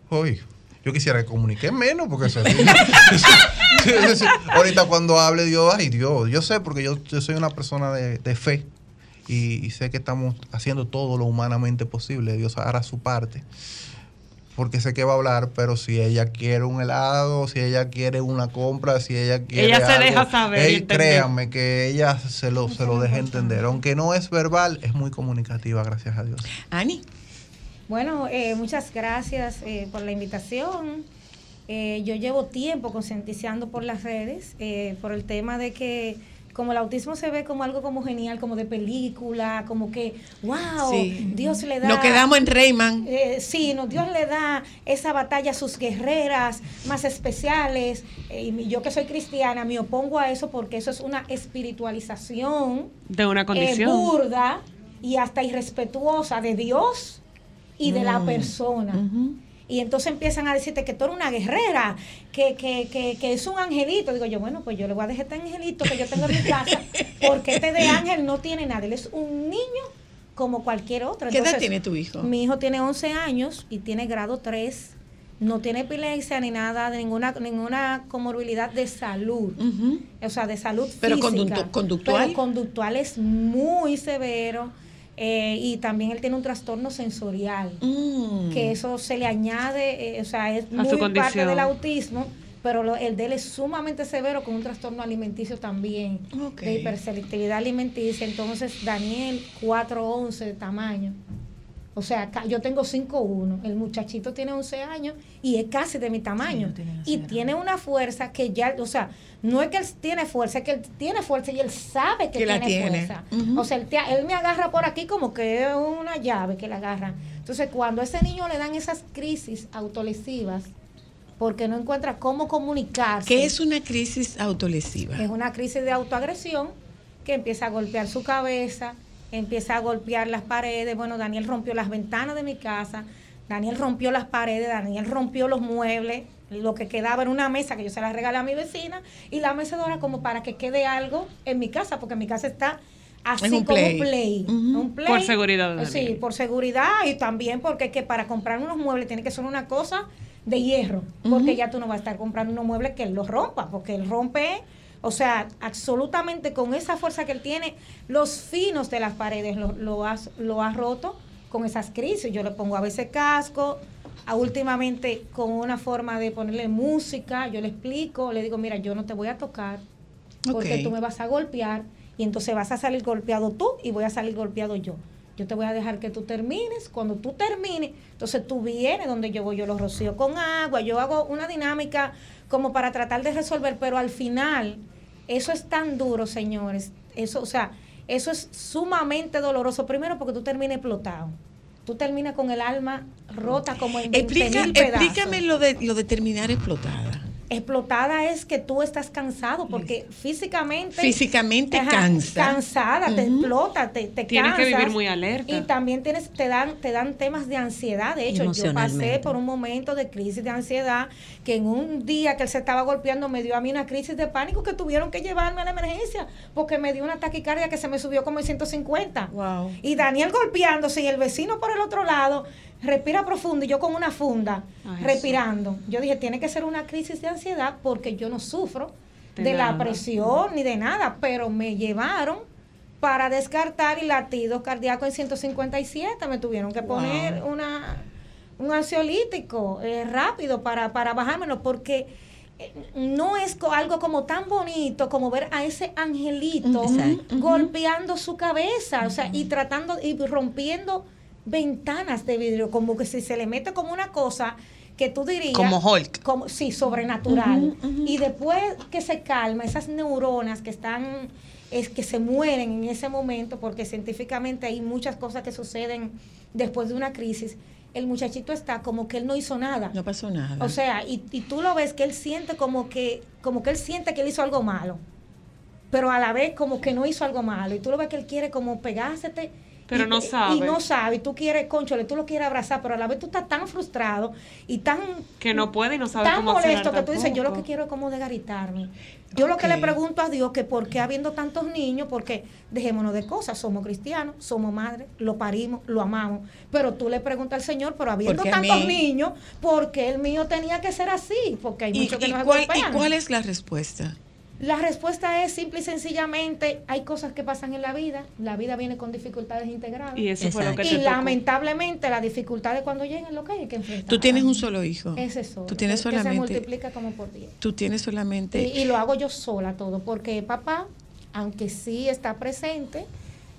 hoy, yo quisiera que comunique menos, porque eso. [laughs] Ahorita cuando hable Dios, ay Dios, yo sé, porque yo, yo soy una persona de, de fe y, y sé que estamos haciendo todo lo humanamente posible, Dios hará su parte. Porque sé que va a hablar, pero si ella quiere un helado, si ella quiere una compra, si ella quiere. Ella se algo, deja saber entender. créanme que ella se lo, se lo deja entender. Aunque no es verbal, es muy comunicativa, gracias a Dios. Ani. Bueno, eh, muchas gracias eh, por la invitación. Eh, yo llevo tiempo concientizando por las redes, eh, por el tema de que como el autismo se ve como algo como genial, como de película, como que, wow, Sí. Dios le da... Nos quedamos en Rayman. Eh, sí, no, Dios le da esa batalla a sus guerreras más especiales. Eh, y mi- yo que soy cristiana me opongo a eso porque eso es una espiritualización De una eh, condición. burda y hasta irrespetuosa de Dios y de la persona. Y entonces empiezan a decirte que tú eres una guerrera, que, que, que, que es un angelito. Digo yo, bueno, pues yo le voy a dejar este angelito que yo tengo en mi casa, porque este de ángel no tiene nada. Él es un niño como cualquier otro. ¿Qué edad tiene tu hijo? Mi hijo tiene 11 años y tiene grado 3. No tiene epilepsia ni nada, de ninguna, ninguna comorbilidad de salud. O sea, de salud Pero física. conductu- conductual. Pero conductual es muy severo. Eh, y también él tiene un trastorno sensorial Mm. que eso se le añade, eh, o sea, es A muy parte del autismo, pero lo- el de él es sumamente severo con un trastorno alimenticio también, de hiperselectividad alimenticia. Entonces, Daniel, 4'11 de tamaño. O sea, yo tengo 5'1, el muchachito tiene 11 años y es casi de mi tamaño. y tiene una fuerza que ya, o sea, no es que él tiene fuerza, es que él tiene fuerza y él sabe que, Que la tiene, fuerza. O sea, él, te- él me agarra por aquí como que es una llave que le agarra. Entonces, cuando a ese niño le dan esas crisis autolesivas, porque no encuentra cómo comunicarse. ¿Qué es una crisis autolesiva? Es una crisis de autoagresión que empieza a golpear su cabeza, empieza a golpear las paredes. Bueno, Daniel rompió las ventanas de mi casa, Daniel rompió las paredes, Daniel rompió los muebles, lo que quedaba en una mesa que yo se la regalé a mi vecina y la mecedora como para que quede algo en mi casa, porque mi casa está así un como play. un play. Un play. Por seguridad de Sí, Daniel. por seguridad y también porque que para comprar unos muebles tiene que ser una cosa de hierro, porque ya tú no vas a estar comprando unos muebles que él los rompa, porque él rompe, o sea, absolutamente con esa fuerza que él tiene, los finos de las paredes lo, lo, has- lo ha roto con esas crisis. Yo le pongo a veces casco, a últimamente con una forma de ponerle música, yo le explico, le digo, mira, yo no te voy a tocar, porque Ok. tú me vas a golpear y entonces vas a salir golpeado tú y voy a salir golpeado yo. Yo te voy a dejar que tú termines. Cuando tú termines, entonces tú vienes donde yo voy, yo lo rocío con agua, yo hago una dinámica como para tratar de resolver, pero al final eso es tan duro, señores. Eso, o sea, eso es sumamente doloroso. Primero porque tú terminas explotado. Tú terminas con el alma rota como en 20 Explica, mil pedazos explícame lo de, lo de terminar explotada. Explotada es que tú estás cansado porque físicamente Físicamente cansa. cansada te explota te, te Tienes que vivir muy alerta. y también tienes te dan te dan temas de ansiedad de hecho yo pasé por un momento de crisis de ansiedad que en un día que él se estaba golpeando me dio a mí una crisis de pánico que tuvieron que llevarme a la emergencia porque me dio una taquicardia que se me subió como en 150 Wow. y Daniel golpeándose y el vecino por el otro lado respira profundo y yo con una funda Ay, Jesús. respirando. Yo dije, tiene que ser una crisis de ansiedad porque yo no sufro De de, la presión ni de nada, pero me llevaron para descartar y latidos cardíacos en 157. Me tuvieron que poner una un ansiolítico eh, rápido para, para bajármelo porque eh, no es co- algo como tan bonito como ver a ese angelito Exacto. golpeando su cabeza, o sea, y tratando y rompiendo ventanas de vidrio, como que si se le mete como una cosa que tú dirías Como Hulk. como sí, sobrenatural. Y después que se calma, esas neuronas que están es que se mueren en ese momento porque científicamente hay muchas cosas que suceden después de una crisis. El muchachito está como que él no hizo nada. No pasó nada. O sea, y, y tú lo ves que él siente como que, como que él siente que él hizo algo malo, pero a la vez como que no hizo algo malo. Y tú lo ves que él quiere como pegársete. Pero y- no sabe. Y no sabe, y tú quieres, conchole, tú lo quieres abrazar, pero a la vez tú estás tan frustrado y tan Que no puede y no sabe tan cómo molesto que tú dices, yo lo que quiero es como desgaritarme. Yo lo que le pregunto a Dios que por qué habiendo tantos niños, porque dejémonos de cosas, somos cristianos, somos madres, lo parimos, lo amamos, pero tú le preguntas al Señor, pero habiendo tantos niños, ¿por qué el mío tenía que ser así? Porque hay ¿Y, muchos que y nos cuál, ¿Y cuál es la respuesta? La respuesta es simple y sencillamente, hay cosas que pasan en la vida, la vida viene con dificultades integradas. Y eso fue lo que Y tocó. lamentablemente las dificultades cuando llegan lo que hay que enfrentar. Tú tienes un solo hijo. Ese es solo. Tú tienes que se solamente. multiplica como por 10. Tú tienes solamente. Y, y lo hago yo sola todo, porque papá, aunque sí está presente,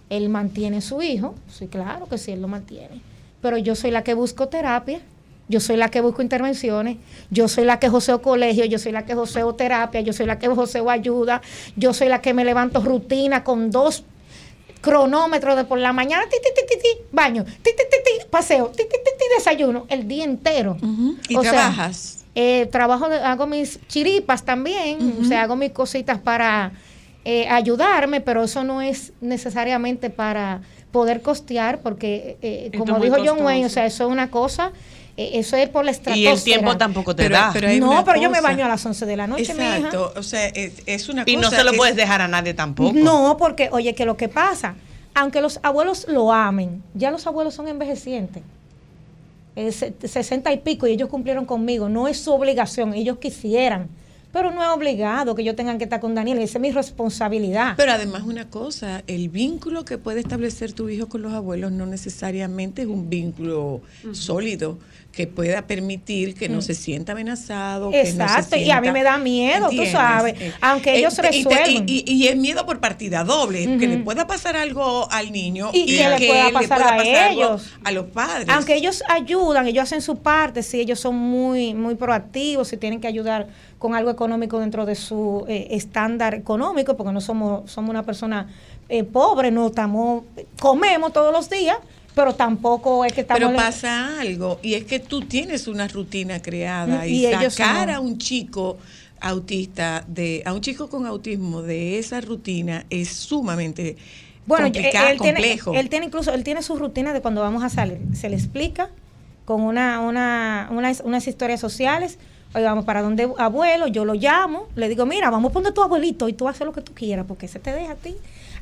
él mantiene su hijo, sí, claro que sí, él lo mantiene, pero yo soy la que busco terapia, yo soy la que busco intervenciones, yo soy la que joseo colegio, yo soy la que joseo terapia, yo soy la que joseo ayuda, yo soy la que me levanto rutina con dos cronómetros de por la mañana, ti, ti, ti, ti, ti, baño, ti, ti, ti, ti, paseo, ti, ti, ti, ti, desayuno, el día entero. ¿Y O sea, trabajas? eh, trabajo, de- hago mis chiripas también, o sea, hago mis cositas para eh, ayudarme, pero eso no es necesariamente para poder costear, porque eh, como dijo John Wayne, o sea, eso es una cosa eh, eso es por la Y estratosfera. el tiempo tampoco te Pero- da. pero no, pero yo me baño a las 11 de la noche, mija. Exacto, o sea, es, es una y cosa. no se lo es- puedes dejar a nadie tampoco. No, porque, oye, que lo que pasa, aunque los abuelos lo amen, ya los abuelos son envejecientes. Eh, se- 60 y pico y ellos cumplieron conmigo. No es su obligación, ellos quisieran. Pero no es obligado que ellos tengan que estar con Daniel, esa es mi responsabilidad. Pero además una cosa, el vínculo que puede establecer tu hijo con los abuelos no necesariamente es un vínculo sólido que pueda permitir que no Mm. se sienta amenazado. que no se Exacto, y a mí sienta- me da miedo, tú ¿Entiendes? sabes, Eh, aunque ellos eh, y te- resuelven. Y, es miedo por partida doble, que le pueda pasar algo al niño Y que le pueda pasar a algo ellos. a los padres. Aunque ellos ayudan, ellos hacen su parte, sí, ellos son muy, muy proactivos, si tienen que ayudar con algo económico dentro de su eh, estándar económico, porque no somos, somos una persona eh, pobre, no estamos, comemos todos los días, pero tampoco es que estamos... Pero pasa algo, y es que tú tienes una rutina creada Mm, y, sacar no. a un chico autista, de a un chico con autismo de esa rutina es sumamente Bueno, complicado, él, tiene, complejo. él tiene incluso, él tiene su rutina de cuando vamos a salir. Se le explica con una, una, unas, unas historias sociales. Oye, vamos para donde abuelo, yo lo llamo, le digo, mira, vamos a poner tu abuelito y tú haces lo que tú quieras, porque se te deja a ti.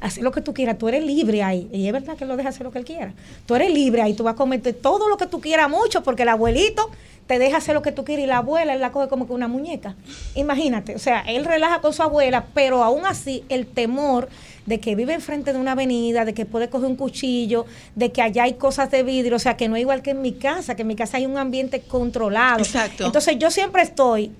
Hacer lo que tú quieras, tú eres libre ahí. Y es verdad que él lo deja hacer lo que él quiera. Tú eres libre ahí, tú vas a cometer todo lo que tú quieras mucho, porque el abuelito te deja hacer lo que tú quieras y la abuela él la coge como que una muñeca. Imagínate, o sea, él relaja con su abuela, pero aún así el temor de que vive enfrente de una avenida, de que puede coger un cuchillo, de que allá hay cosas de vidrio, o sea, que no es igual que en mi casa, que en mi casa hay un ambiente controlado. Exacto. Entonces yo siempre estoy,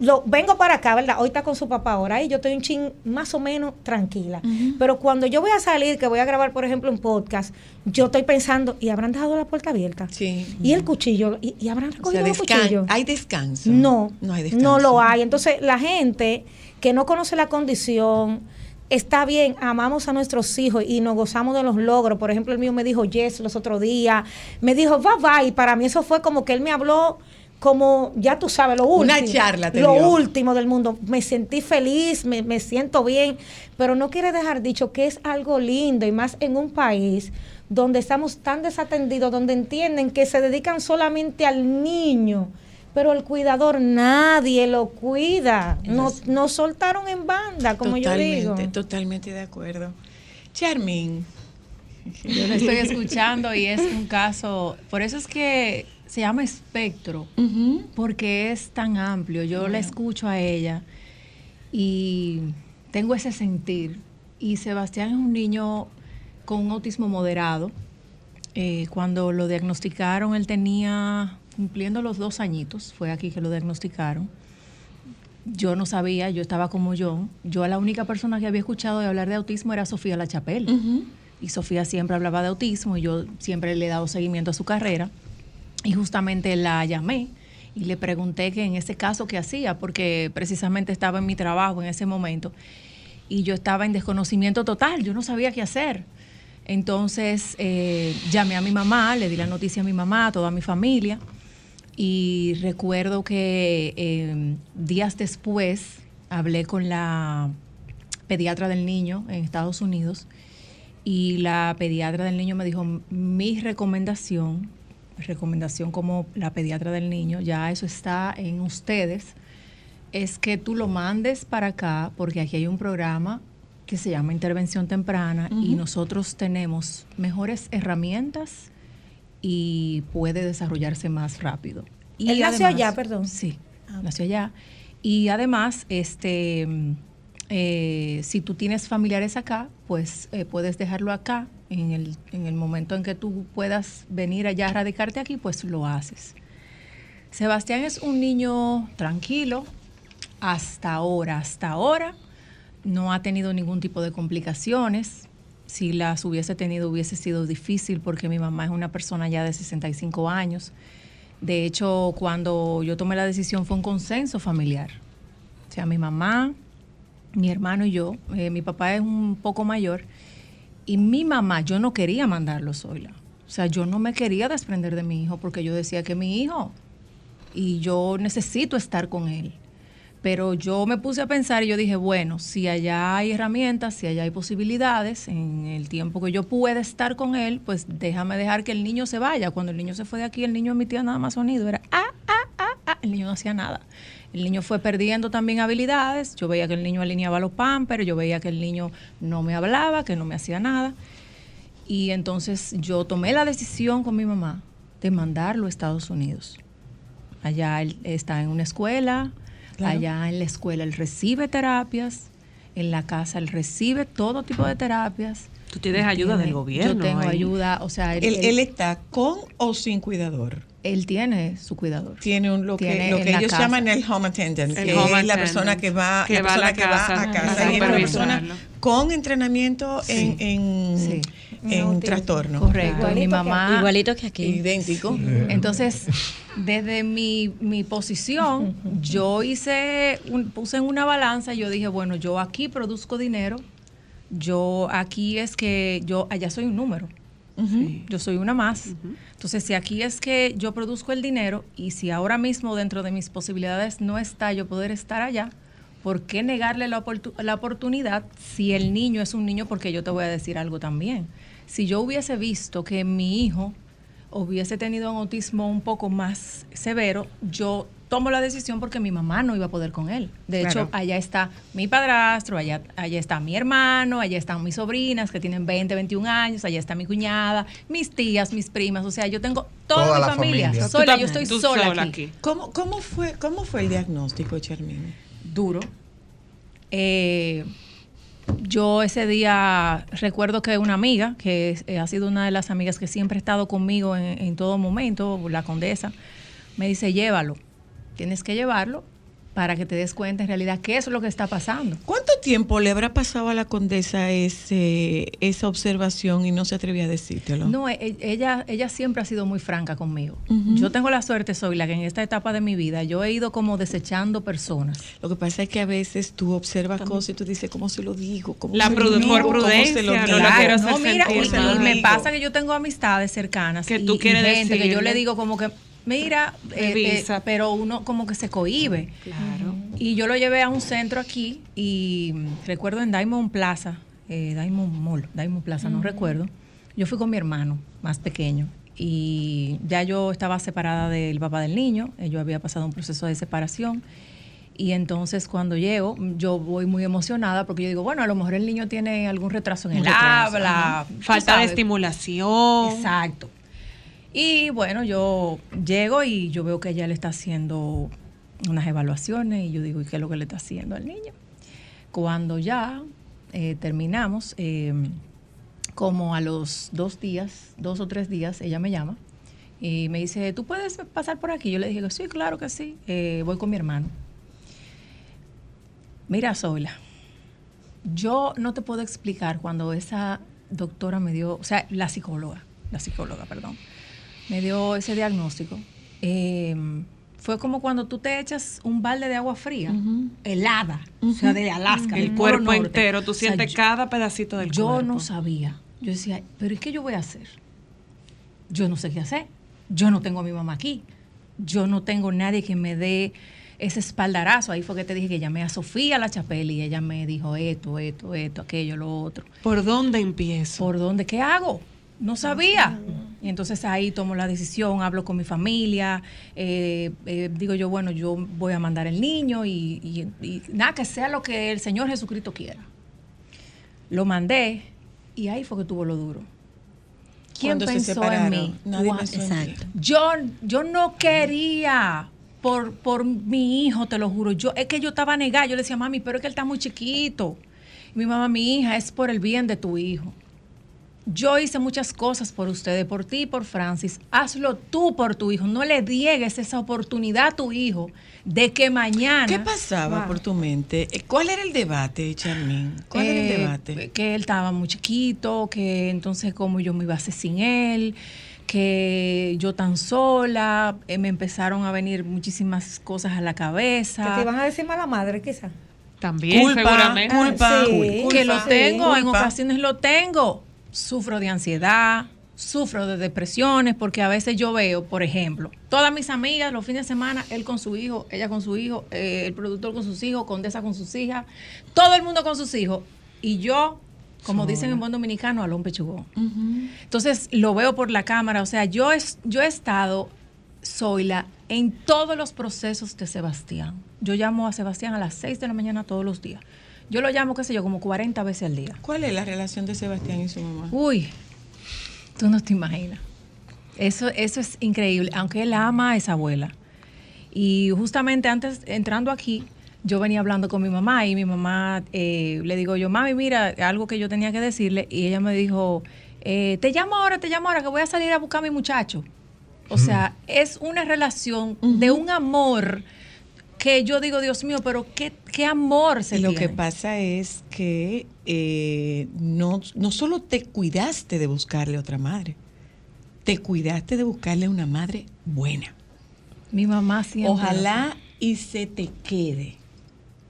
lo, vengo para acá, ¿verdad? Hoy está con su papá ahora y yo estoy un chin más o menos tranquila. Pero cuando yo voy a salir, que voy a grabar, por ejemplo, un podcast, yo estoy pensando, ¿y habrán dejado la puerta abierta? Sí. Y el cuchillo, ¿y, y habrán O recogido sea, los descan- cuchillos? hay descanso. No, no hay descanso. no lo hay. Entonces, la gente que no conoce la condición, está bien, amamos a nuestros hijos y nos gozamos de los logros. Por ejemplo, el mío me dijo yes los otros días, me dijo bye bye. Y para mí eso fue como que él me habló como, ya tú sabes, lo último. Una charla te Lo dio. último del mundo. Me sentí feliz, me, me siento bien, pero no quiere dejar dicho que es algo lindo y más en un país donde estamos tan desatendidos, donde entienden que se dedican solamente al niño, pero el cuidador nadie lo cuida. Nos, nos soltaron en banda, como yo digo. Totalmente, totalmente de acuerdo. Charmin. Yo lo estoy escuchando y es un caso, por eso es que se llama espectro, porque es tan amplio. Yo la escucho a ella y tengo ese sentir. Y Sebastián es un niño con un autismo moderado. Eh, cuando lo diagnosticaron, él tenía cumpliendo los dos añitos, fue aquí que lo diagnosticaron. Yo no sabía, yo estaba como yo. Yo la única persona que había escuchado de hablar de autismo era Sofía La Chapelle. Y Sofía siempre hablaba de autismo y yo siempre le he dado seguimiento a su carrera. Y justamente la llamé y le pregunté que en ese caso qué hacía, porque precisamente estaba en mi trabajo en ese momento y yo estaba en desconocimiento total, yo no sabía qué hacer. Entonces eh, llamé a mi mamá, le di la noticia a mi mamá, a toda mi familia y recuerdo que eh, días después hablé con la pediatra del niño en Estados Unidos y la pediatra del niño me dijo, mi recomendación, recomendación como la pediatra del niño, ya eso está en ustedes, es que tú lo mandes para acá porque aquí hay un programa que se llama intervención temprana y nosotros tenemos mejores herramientas y puede desarrollarse más rápido. Y Él nació allá, perdón. Sí, nació allá. Y además, este, eh, si tú tienes familiares acá, pues eh, puedes dejarlo acá. En el, en el momento en que tú puedas venir allá a radicarte aquí, pues lo haces. Sebastián es un niño tranquilo hasta ahora. Hasta ahora no ha tenido ningún tipo de complicaciones. Si las hubiese tenido hubiese sido difícil porque mi mamá es una persona ya de 65 años. De hecho, cuando yo tomé la decisión fue un consenso familiar. O sea, mi mamá, mi hermano y yo, eh, mi papá es un poco mayor, y mi mamá, yo no quería mandarlo sola. O sea, yo no me quería desprender de mi hijo porque yo decía que mi hijo y yo necesito estar con él. Pero yo me puse a pensar y yo dije, bueno, si allá hay herramientas, si allá hay posibilidades, en el tiempo que yo pueda estar con él, pues déjame dejar que el niño se vaya. Cuando el niño se fue de aquí, el niño emitía nada más sonido, era ah, ah, ah, ah, el niño no hacía nada. El niño fue perdiendo también habilidades, yo veía que el niño alineaba los pampers, yo veía que el niño no me hablaba, que no me hacía nada. Y entonces yo tomé la decisión con mi mamá de mandarlo a Estados Unidos. Allá él está en una escuela, Claro. allá en la escuela él recibe terapias, en la casa él recibe todo tipo de terapias. Tú tienes ayuda del gobierno Yo tengo ahí. ayuda, o sea, Él, él está con o sin cuidador. Él tiene su cuidador. Tiene un, lo que, lo que ellos casa. llaman el home attendant, El que home es la persona que va, que la va a persona la que va casa a casa. a Y es una persona con entrenamiento en, en, Sí. en autismo. trastorno. Correcto. Igualito Mi que mamá. Igualito que aquí. Idéntico. Entonces, desde mi, mi posición, yo hice, un- puse en una balanza y yo dije, bueno, yo aquí produzco dinero, yo aquí es que yo allá soy un número. Yo soy una más. Entonces, si aquí es que yo produzco el dinero y si ahora mismo dentro de mis posibilidades no está yo poder estar allá, ¿por qué negarle la, la oportunidad si el niño es un niño? Porque yo te voy a decir algo también. Si yo hubiese visto que mi hijo hubiese tenido un autismo un poco más severo, yo tomo la decisión porque mi mamá no iba a poder con él. De Claro. hecho, allá está mi padrastro, allá, allá está mi hermano, allá están mis sobrinas que tienen 20, 21 años, allá está mi cuñada, mis tías, mis primas, o sea, yo tengo toda, Toda mi la familia, familia. sola, yo estoy sola, sola aquí. aquí. ¿Cómo, cómo, fue, ¿Cómo fue el diagnóstico, Charmín? duro. Eh, yo ese día recuerdo que una amiga, que es- eh, ha sido una de las amigas que siempre ha estado conmigo en, en todo momento, la condesa, me dice, llévalo, tienes que llevarlo para que te des cuenta en realidad qué es lo que está pasando. ¿Cuánto tiempo le habrá pasado a la condesa ese, esa observación y no se atrevía a decírtelo? No, e- e- ella, ella siempre ha sido muy franca conmigo. Yo tengo la suerte, soy la que en esta etapa de mi vida yo he ido como desechando personas. Lo que pasa es que a veces tú observas cosas y tú dices, ¿cómo se lo digo? ¿Cómo La se lo prude- digo? por ¿Cómo se prudencia, lo no digo? la quiero hacer no, mira, y, me pasa que yo tengo amistades cercanas Que tú y quieres gente que yo le digo como que, mira, eh, eh, pero uno como que se cohíbe. Claro. Y yo lo llevé a un centro aquí y mm, recuerdo en Diamond Plaza, eh, Diamond Mall, Diamond Plaza, no recuerdo. Yo fui con mi hermano más pequeño y ya yo estaba separada del papá del niño, eh, yo había pasado un proceso de separación. Y entonces cuando llego, yo voy muy emocionada porque yo digo, bueno, a lo mejor el niño tiene algún retraso en el retraso, habla. Falta de estimulación. Exacto. Y bueno, yo llego y yo veo que ella le está haciendo unas evaluaciones y yo digo, ¿y qué es lo que le está haciendo al niño? Cuando ya eh, terminamos, eh, como a los dos días, dos o tres días, ella me llama y me dice, ¿tú puedes pasar por aquí? Yo le dije, sí, claro que sí, eh, voy con mi hermano. Mira, Zoila, yo no te puedo explicar cuando esa doctora me dio, o sea, la psicóloga, la psicóloga, perdón, me dio ese diagnóstico. eh, fue como cuando tú te echas un balde de agua fría, helada, o sea, de Alaska. El del cuerpo Norte. entero, tú O sea, sientes yo- cada pedacito del yo cuerpo. no sabía. Yo decía, pero ¿y qué yo voy a hacer? Yo no sé qué hacer. Yo no tengo a mi mamá aquí. Yo no tengo nadie que me dé ese espaldarazo. Ahí fue que te dije que llamé a Sofía La Chapelle y ella me dijo esto, esto, esto, aquello, lo otro. ¿Por dónde empiezo? ¿Por dónde? ¿Qué hago? No sabía. Y entonces ahí tomo la decisión, hablo con mi familia, eh, eh, digo yo, bueno, yo voy a mandar el niño y, y- y nada, que sea lo que el Señor Jesucristo quiera. Lo mandé y ahí fue que tuvo lo duro. ¿Quién Cuando se pensó en mí? nadie pensó en ti. Yo, yo no quería por, por mi hijo, te lo juro. Yo, es que yo estaba negada. Yo le decía, mami, pero es que él está muy chiquito. Y mi mamá, mi hija, es por el bien de tu hijo. Yo hice muchas cosas por ustedes, por ti y por Francis. Hazlo tú por tu hijo. No le diegues esa oportunidad a tu hijo de que mañana. ¿Qué pasaba por tu mente? Eh, ¿Cuál era el debate, Charmín? ¿Cuál era Eh, el debate? Que él estaba muy chiquito, que entonces cómo yo me iba a hacer sin él, que yo tan sola, eh, me empezaron a venir muchísimas cosas a la Que cabeza. te iban a decir mala madre, quizá. También, Culpa, seguramente. culpa, Sí. culpa, que lo tengo, en culpa. ocasiones lo tengo. Sufro de ansiedad, sufro de depresiones porque a veces yo veo, por ejemplo, todas mis amigas los fines de semana, él con su hijo, ella con su hijo, eh, el productor con sus hijos, Condesa con sus hijas, todo el mundo con sus hijos. Y yo, como Sola. dicen en buen dominicano, alón pechugón. Entonces lo veo por la cámara. O sea, yo, es, yo he estado, Zoila, en todos los procesos de Sebastián. Yo llamo a Sebastián a las 6 de la mañana todos los días. Yo lo llamo, qué sé yo, como 40 veces al día. ¿Cuál es la relación de Sebastián y su mamá? Uy, tú no te imaginas. Eso, eso es increíble, aunque él ama a esa abuela. Y justamente antes, entrando aquí, yo venía hablando con mi mamá y mi mamá eh, le digo yo, mami, mira, algo que yo tenía que decirle. Y ella me dijo, eh, te llamo ahora, te llamo ahora, que voy a salir a buscar a mi muchacho. O sea, es una relación de un amor que yo digo, Dios mío, pero qué, qué amor se Lo tiene. que pasa es que eh, no, no solo te cuidaste de buscarle otra madre, te cuidaste de buscarle una madre buena. Mi mamá siempre. Ojalá y se te quede,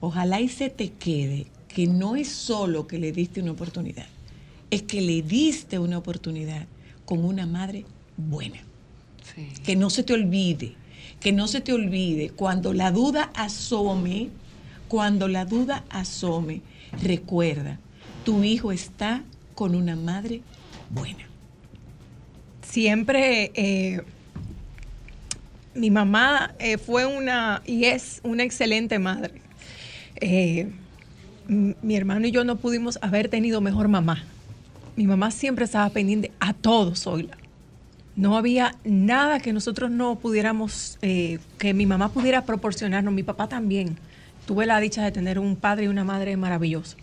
ojalá y se te quede que no es solo que le diste una oportunidad, es que le diste una oportunidad con una madre buena. Que no se te olvide, que no se te olvide, cuando la duda asome, cuando la duda asome, recuerda, tu hijo está con una madre buena. siempre eh, mi mamá eh, fue una y es una excelente madre. Eh, mi hermano y yo no pudimos haber tenido mejor mamá. Mi mamá siempre estaba pendiente a todos, Zoila. No había nada que nosotros no pudiéramos, eh, que mi mamá pudiera proporcionarnos, mi papá también. Tuve la dicha de tener un padre y una madre maravillosos.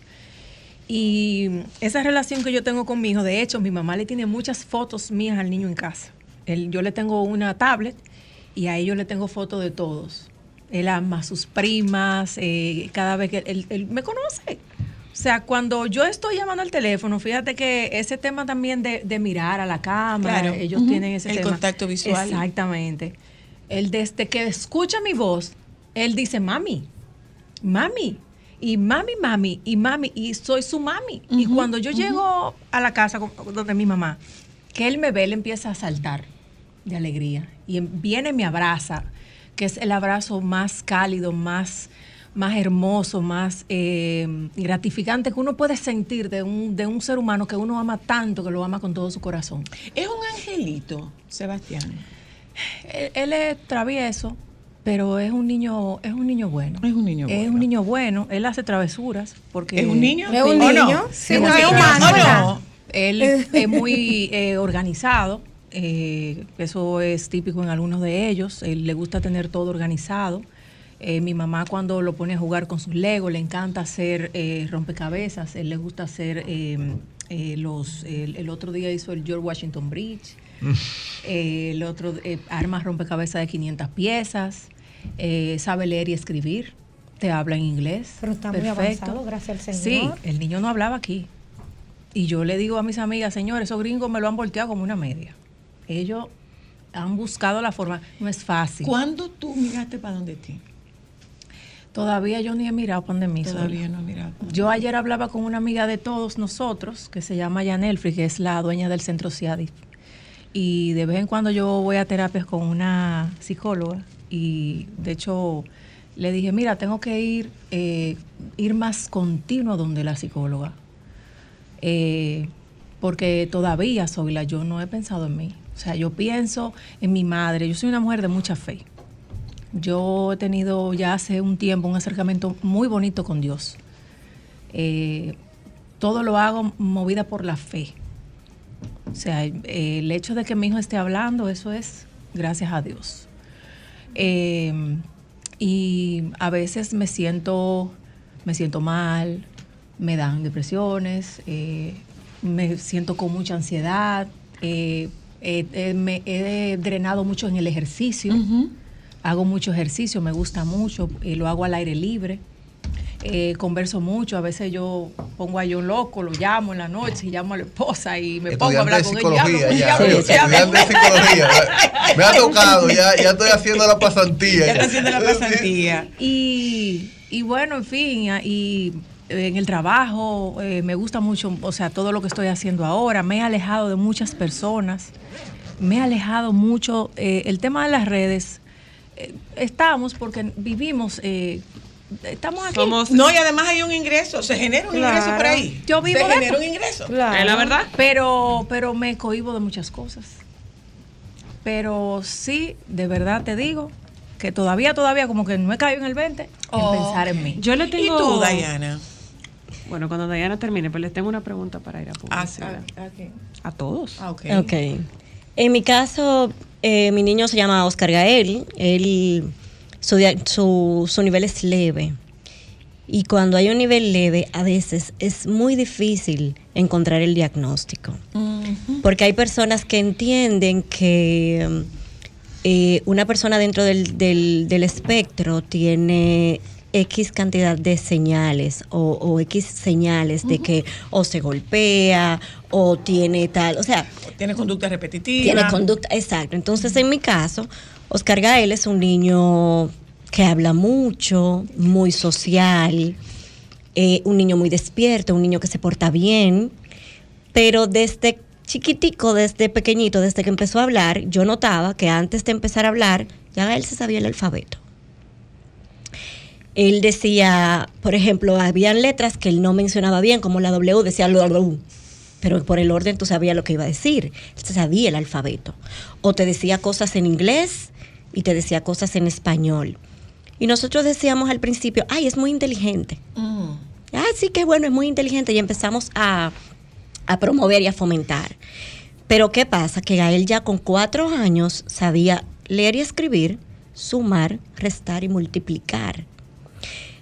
Y esa relación que yo tengo con mi hijo, de hecho, mi mamá le tiene muchas fotos mías al niño en casa. Él- yo le tengo una tablet y a ellos le tengo fotos de todos. Él ama a sus primas, eh, cada vez que él, él me conoce. O sea, cuando yo estoy llamando al teléfono, fíjate que ese tema también de, de mirar a la cámara, Claro. ellos tienen ese El tema. contacto visual. Exactamente. Él desde que escucha mi voz, él dice, mami, mami, y mami, mami, y mami, y soy su mami. Y cuando yo llego a la casa con- donde mi mamá, que él me ve, él empieza a saltar de alegría. Y em- viene y me abraza, que es el abrazo más cálido, más, más hermoso, más eh, gratificante que uno puede sentir de un, de un ser humano que uno ama tanto, que lo ama con todo su corazón. Es un angelito, Sebastián. Él, él es travieso, pero es un niño, es un niño bueno. Es un niño Es bueno. un niño bueno. Él hace travesuras porque ¿Es un niño? ¿Es un ¿O niño? no? Sí, ¿Es no un es no? Él es muy eh, organizado. eh, eso es típico en algunos de ellos. Él le gusta tener todo organizado. Eh, mi mamá cuando lo pone a jugar con sus Legos, le encanta hacer eh, rompecabezas. Él le gusta hacer eh, eh, los... El, el otro día hizo el George Washington Bridge. [laughs] Eh, el otro, eh, arma rompecabezas de 500 piezas. eh, sabe leer y escribir. Te habla en inglés. Pero está muy avanzado, gracias al Sí, Señor. el niño no hablaba aquí. Y yo le digo a mis amigas, señores, esos gringos me lo han volteado como una media. Ellos han buscado la forma. No es fácil. ¿Cuándo tú miraste para donde ti? Todavía yo ni he mirado para mí. Todavía no he mirado. Yo ayer hablaba con una amiga de todos nosotros, que se llama Yanelfri, que es la dueña del centro CIADI. Y de vez en cuando yo voy a terapias con una psicóloga y de hecho le dije, mira, tengo que ir, eh, ir más continuo donde la psicóloga. Eh, porque todavía soy la, yo no he pensado en mí. O sea, yo pienso en mi madre. Yo soy una mujer de mucha fe. Yo he tenido ya hace un tiempo un acercamiento muy bonito con Dios. Eh, todo lo hago movida por la fe. O sea, el hecho de que mi hijo esté hablando, eso es gracias a Dios. Eh, y a veces me siento, me siento mal, me dan depresiones, eh, me siento con mucha ansiedad, me he drenado mucho en el ejercicio, hago mucho ejercicio, me gusta mucho, y lo hago al aire libre. Eh, converso mucho, a veces yo pongo a yo loco, lo llamo en la noche, y llamo a la esposa y me pongo a hablar con ella. ya, ella, hablo estudiante de psicología. Me ha tocado, ya, ya estoy haciendo la pasantía. Ya está haciendo la pasantía. Y, y bueno, en fin, y eh, en el trabajo, eh, me gusta mucho, o sea, todo lo que estoy haciendo ahora. Me he alejado de muchas personas, me he alejado mucho. eh, el tema de las redes, eh, estamos porque vivimos, eh, estamos aquí. No, y además hay un ingreso, se genera un ingreso por ahí. Yo vivo se genera eso. un ingreso. Claro. Es la verdad. Pero, pero me cohibo de muchas cosas. Pero sí, de verdad te digo que todavía, todavía como que no he caído en el 20 en Oh. pensar en mí. Yo le tengo. ¿Y tú, Diana? Bueno, cuando Diana termine, pues les tengo una pregunta para ir a Ah, publicidad. A todos. ok. Ok. En mi caso, eh, mi niño se llama Oscar Gael. Él, su, su, su nivel es leve. Y cuando hay un nivel leve, a veces es muy difícil encontrar el diagnóstico. Porque hay personas que entienden que eh, una persona dentro del, del- del espectro tiene X cantidad de señales o, o X señales de que o se golpea o tiene tal, o sea, Tiene conducta repetitiva. tiene conducta, exacto. Entonces, en mi caso, Oscar Gael es un niño que habla mucho, muy social, eh, un niño muy despierto, un niño que se porta bien, pero desde chiquitico, desde pequeñito, desde que empezó a hablar, yo notaba que antes de empezar a hablar, ya él se sabía el alfabeto. Él decía, por ejemplo, habían letras que él no mencionaba bien, como la W, decía W, pero por el orden tú sabías lo que iba a decir. Sabía el alfabeto. O te decía cosas en inglés y te decía cosas en español. Y nosotros decíamos al principio, ay, es muy inteligente. Ah, sí, qué bueno, es muy inteligente. Y empezamos a, a promover y a fomentar. Pero ¿qué pasa? Que Gael ya con cuatro años sabía leer y escribir, sumar, restar y multiplicar.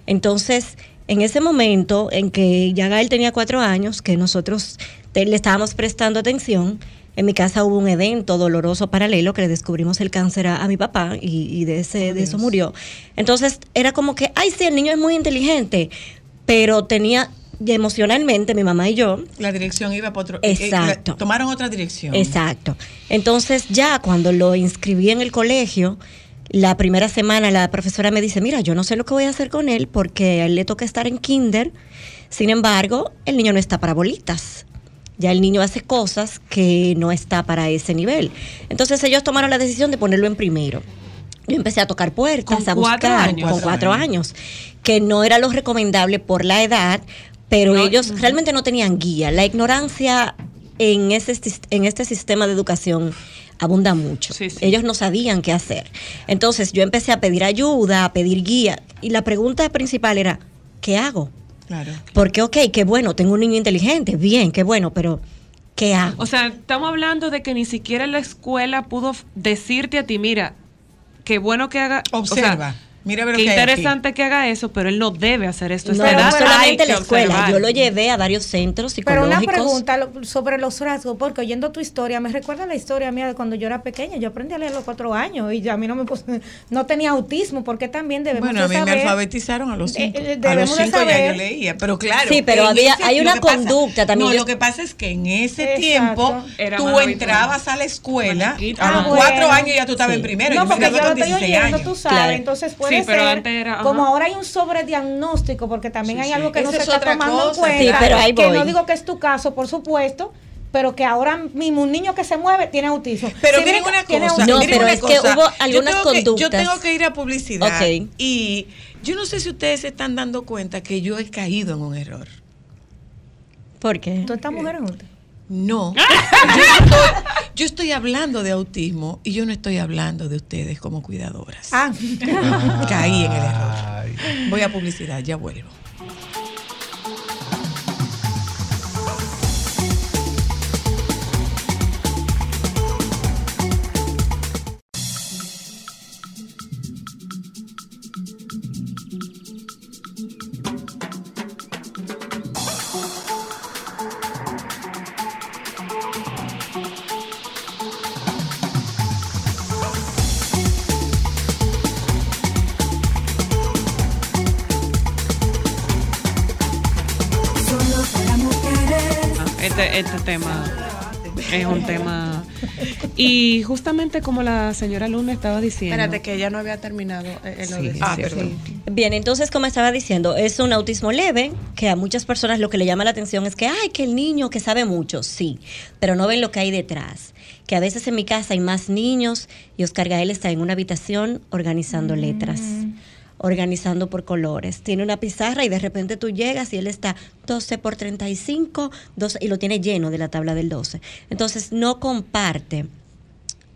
Entonces, en ese momento en que ya Gael tenía cuatro años, que nosotros te- le estábamos prestando atención, en mi casa hubo un evento doloroso paralelo que le descubrimos el cáncer a, a mi papá y, y de, ese, de eso murió. Entonces, era como que, ay, sí, el niño es muy inteligente, pero tenía y emocionalmente, mi mamá y yo, La dirección iba para otro. eh, eh, Exacto. la- tomaron otra dirección. Exacto. Entonces ya cuando lo inscribí en el colegio, la primera semana la profesora me dice, mira, yo no sé lo que voy a hacer con él porque a él le toca estar en kinder. Sin embargo, el niño no está para bolitas. Ya el niño hace cosas que no está para ese nivel. Entonces ellos tomaron la decisión de ponerlo en primero. Yo empecé a tocar puertas, Con a cuatro buscar años. con cuatro años, que no era lo recomendable por la edad, pero ellos realmente no tenían guía. La ignorancia en, ese, en este sistema de educación abunda mucho. Ellos no sabían qué hacer. Entonces yo empecé a pedir ayuda, a pedir guía, y la pregunta principal era, ¿qué hago? Claro. Porque, ok, qué bueno, tengo un niño inteligente, bien, qué bueno, pero ¿qué hago? O sea, estamos hablando de que ni siquiera la escuela pudo decirte a ti, mira, qué bueno que haga. o sea, Observa. Mira lo qué que hay aquí. interesante que haga eso, pero él no debe hacer esto. No, no edad. solamente la escuela, observar. yo lo llevé a varios centros Pero psicológicos. una pregunta sobre los rasgos, porque oyendo tu historia, me recuerda la historia mía de cuando yo era pequeña. Yo aprendí a leer a los cuatro años y ya a mí no me no tenía autismo, porque también debemos Bueno, a mí me saber- alfabetizaron a los cinco. eh, a los cinco ya yo leía, pero claro. Sí, pero había- ese- hay una pasa- conducta también. No, Yo- lo que pasa es que en ese Exacto. tiempo Era tú entrabas a la escuela, a los Ah, cuatro bueno. años ya tú estabas Sí. en primero. No, porque yo lo estoy 16 oyendo, tú sabes. Entonces puede Sí, pero ser, antes era- como ahora hay un sobrediagnóstico, porque también Sí, hay sí. algo que no se es está tomando en cosa, cuenta. Sí, pero ahí que voy. no digo que es tu caso, por supuesto, pero que ahora mismo un niño que se mueve tiene autismo. Pero Sí, miren una cosa. No, miren pero una es que hubo Yo algunas tengo que- yo conductas. tengo que ir a publicidad Ok. y yo no sé si ustedes se están dando cuenta que yo he caído en un error. ¿Por qué? ¿Tú estás mujer juntas? No. [laughs] yo, estoy, yo estoy hablando de autismo y yo no estoy hablando de ustedes como cuidadoras. Ah, Caí en el error. Voy a publicidad, ya vuelvo. Este, tema es un tema Y justamente como la señora Luna estaba diciendo. Espérate, que ella no había terminado eh, eh, lo Sí, Ah, perdón. Bien, entonces, como estaba diciendo, es un autismo leve que a muchas personas lo que le llama la atención es que, ay, que el niño que sabe mucho, sí, pero no ven lo que hay detrás. Que a veces en mi casa hay más niños y Oscar Gael está en una habitación organizando letras, organizando por colores. Tiene una pizarra y de repente tú llegas y él está 12 por 35, 12, y lo tiene lleno de la tabla del 12. Entonces, no comparte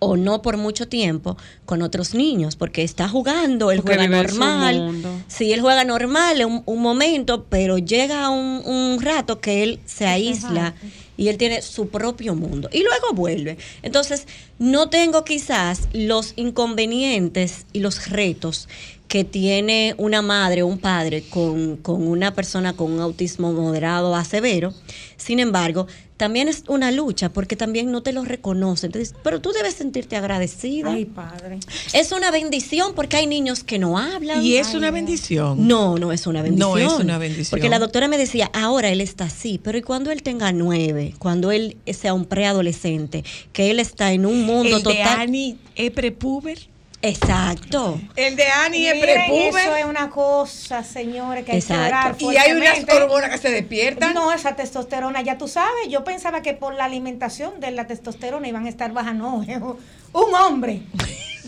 o no por mucho tiempo con otros niños, porque está jugando, él Porque juega normal. Sí, él juega normal un, un momento, pero llega un, un rato que él se aísla y él tiene su propio mundo y luego vuelve. Entonces, no tengo quizás los inconvenientes y los retos que tiene una madre o un padre con, con una persona con un autismo moderado a severo. Sin embargo, también es una lucha porque también no te lo reconocen. Entonces, pero tú debes sentirte agradecida. Ay, padre. Es una bendición porque hay niños que no hablan. Y es Ay, una bendición. No, no es una bendición. No es una bendición. Porque la doctora me decía, ahora él está así, pero ¿y cuando él tenga nueve? Cuando él sea un preadolescente, que él está en un mundo El de total. Ani es prepuber. Exacto. El de Ani es prepuber. Eso es una cosa, señores, que hay que orar Y hay unas hormonas que se despiertan. No, esa testosterona, ya tú sabes, yo pensaba que por la alimentación de la testosterona iban a estar bajas, no, es un hombre.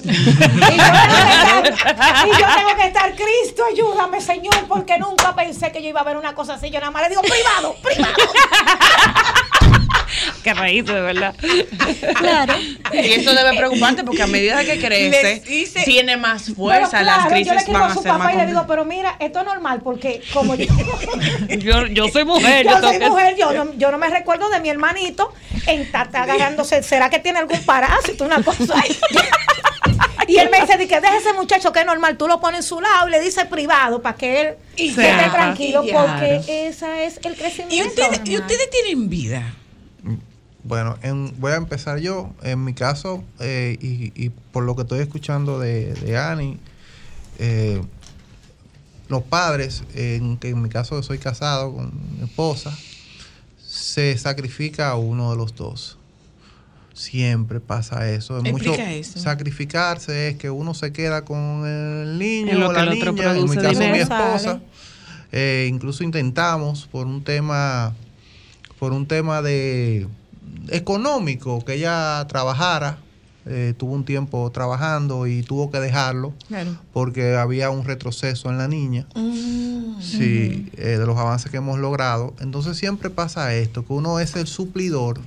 y, yo tengo que estar, y yo tengo que estar, Cristo, ayúdame, Señor, porque nunca pensé que yo iba a ver una cosa así. Yo nada más le digo, privado, privado. Qué reíste, de verdad. [laughs] Claro. Y eso debe preocuparte porque a medida que crece, hice- tiene más fuerza, las claro, crisis yo le escribo van a a su ser más papá y le digo, pero mira, esto es normal porque como yo, [laughs] Yo, yo soy mujer. yo soy que- mujer, yo no, yo no me recuerdo de mi hermanito en está agarrándose, ¿será que tiene algún parásito, una cosa ahí? [laughs] Y él me dice, di que deje ese muchacho que es normal, tú lo pones en su lado y le dices privado para que él esté tranquilo porque ese es el crecimiento. ¿Y ustedes, y ustedes tienen vida? Bueno, en- voy a empezar yo. En mi caso, eh, y, y por lo que estoy escuchando de, de Ani, eh, los padres, en, que en mi caso soy casado con mi esposa, se sacrifica a uno de los dos. Siempre pasa eso. Es Explica eso. Sacrificarse es que uno se queda con el niño o que la niña, en mi caso mi esposa. Eh, incluso intentamos por un tema por un tema de económico que ella trabajara eh, tuvo un tiempo trabajando y tuvo que dejarlo Claro. porque había un retroceso en la niña Mm. sí eh, de los avances que hemos logrado entonces siempre pasa esto que uno es el suplidor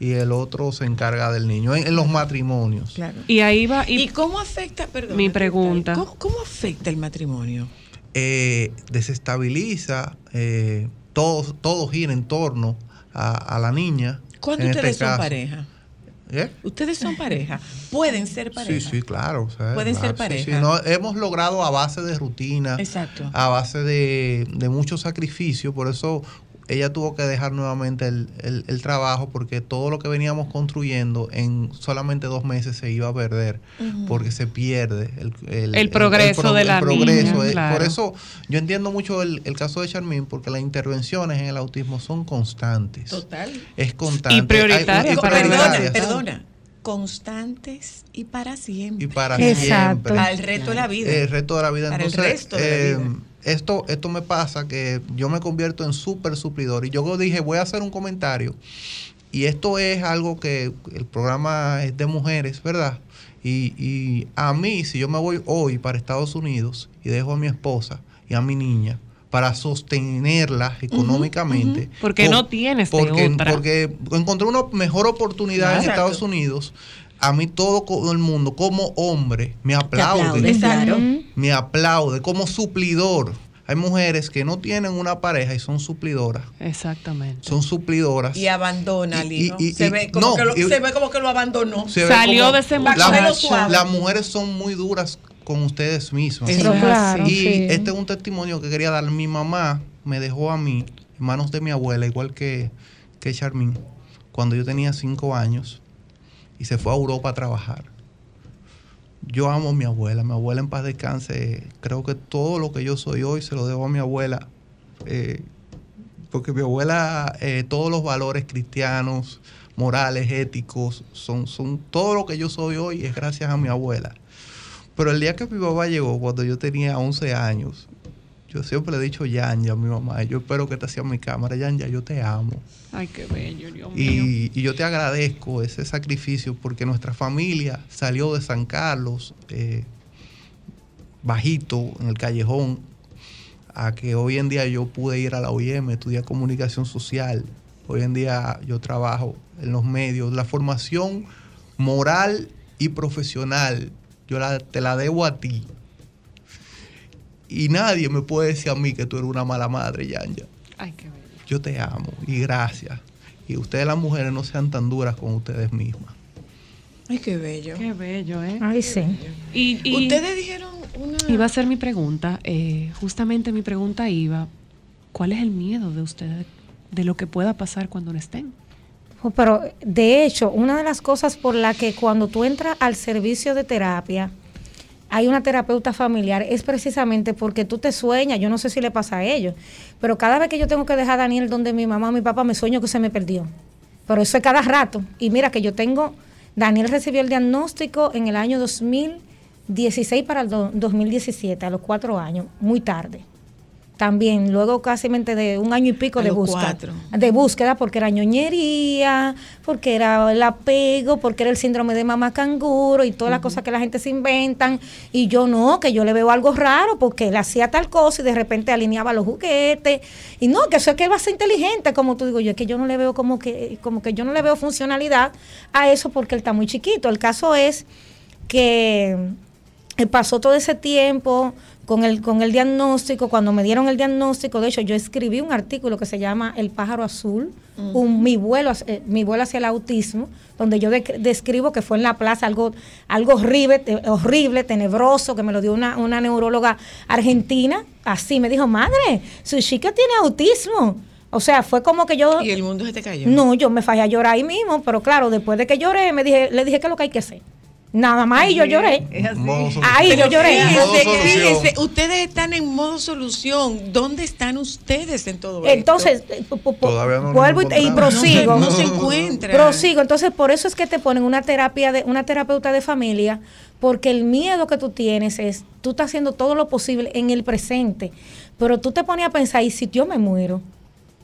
y el otro se encarga del niño en, en los matrimonios Claro. Y ahí va. Y, ¿Y cómo afecta, perdón? Mi pregunta. ¿Cómo, cómo afecta el matrimonio? eh, desestabiliza eh, todo todo gira en torno a, a la niña ¿Cuándo en ustedes este son caso. pareja? ¿Eh? Ustedes son pareja. Pueden ser pareja. Sí, sí, claro. o sea, Pueden ser claro, sí, sí. pareja. No, hemos logrado a base de rutina, Exacto. a base de, de mucho sacrificio, por eso ella tuvo que dejar nuevamente el, el- el trabajo porque todo lo que veníamos construyendo en solamente dos meses se iba a perder porque se pierde el, El progreso de la progreso. niña, Eh, claro. Por eso yo entiendo mucho el, el caso de Charmín porque las intervenciones en el autismo son constantes. Total. Es constante. Y prioritarias Hay- y para Perdona, perdona. Constantes y para siempre. Y para Exacto. siempre. Al resto de la vida. El resto de la vida. Para el resto de la eh, vida. Esto, esto me pasa que yo me convierto en súper suplidor. Y yo dije, voy a hacer un comentario. Y esto es algo que el programa es de mujeres, ¿verdad? Y, y a mí, si yo me voy hoy para Estados Unidos y dejo a mi esposa y a mi niña para sostenerla económicamente. Porque por- no tienes de porque, otra. porque encontré una mejor oportunidad en. Estados Unidos. A mí todo el mundo, como hombre, me aplaude. aplaude, claro. Me aplaude como suplidor. Hay mujeres que no tienen una pareja y son suplidoras. Exactamente. Son suplidoras. Y abandona, y- y- se, ve como no, que lo, y- se ve como que lo abandonó. Se ve Salió como- de ese La-. Las mujeres son muy duras con ustedes mismas. Eso es claro, así. Y sí. este es un testimonio que quería dar. Mi mamá me dejó a mí en manos de mi abuela, igual que, que Charmín, cuando yo tenía cinco años y se fue a Europa a trabajar. Yo amo a mi abuela, mi abuela en paz descanse. Creo que todo lo que yo soy hoy se lo debo a mi abuela. eh, porque mi abuela, eh, todos los valores cristianos, morales, éticos, son, son todo lo que yo soy hoy es gracias a mi abuela. Pero el día que mi papá llegó, cuando yo tenía 11 años, yo siempre le he dicho Yanya a mi mamá, yo espero que te sea mi cámara, Yanya, yo te amo. Ay, qué bello, Dios mío. Y, y yo te agradezco ese sacrificio porque nuestra familia salió de San Carlos, eh, bajito, en el callejón, a que hoy en día yo pude ir a la OIM, estudiar comunicación social. Hoy en día yo trabajo en los medios. La formación moral y profesional, yo la- te la debo a ti. Y nadie me puede decir a mí que tú eres una mala madre, Yanya. Ay, qué bello. Yo te amo y gracias. Y ustedes las mujeres no sean tan duras con ustedes mismas. Ay, qué bello. Qué bello, ¿eh? Ay, sí. Y, y- Ustedes dijeron una... Iba a ser mi pregunta, eh, justamente mi pregunta iba, ¿cuál es el miedo de ustedes de lo que pueda pasar cuando no estén? Oh, Pero de hecho, una de las cosas por la que cuando tú entras al servicio de terapia, hay una terapeuta familiar, es precisamente porque tú te sueñas, yo no sé si le pasa a ellos, pero cada vez que yo tengo que dejar a Daniel donde mi mamá o mi papá, me sueño que se me perdió. Pero eso es cada rato. Y mira que yo tengo, Daniel recibió el diagnóstico en el año 2016 para el do- 2017, a los cuatro años, muy tarde. También, luego casi de un año y pico A de búsqueda. cuatro. De búsqueda, porque era ñoñería, porque era el apego, porque era el síndrome de mamá canguro y todas las cosas que la gente se inventan. Y yo no, que yo le veo algo raro porque él hacía tal cosa y de repente alineaba los juguetes. Y no, que eso es que él va a ser inteligente, como tú digo yo, es que yo no le veo como que, como que yo no le veo funcionalidad a eso porque él está muy chiquito. El caso es que eh, pasó todo ese tiempo con el, con el diagnóstico, cuando me dieron el diagnóstico, de hecho yo escribí un artículo que se llama El pájaro azul, un- mi, vuelo, eh, mi vuelo hacia el autismo, donde yo describo que fue en la plaza algo, algo horrible, te- horrible, tenebroso, que me lo dio una, una neuróloga argentina, así me dijo, madre, su chica tiene autismo. O sea, fue como que yo... Y el mundo se te cayó. No, yo me fallé a llorar ahí mismo, pero claro, después de que lloré, me dije, le dije que es lo que hay que hacer. Nada más y yo lloré. Ahí yo lloré. fíjese, fíjese, ustedes están en modo solución. ¿Dónde están ustedes en todo esto? Entonces, eh, no vuelvo y, prosigo. No se- no se encuentra. Prosigo. Entonces, por eso es que te ponen una terapia de una terapeuta de familia, porque el miedo que tú tienes es, tú estás haciendo todo lo posible en el presente, pero tú te pones a pensar, ¿y si yo me muero?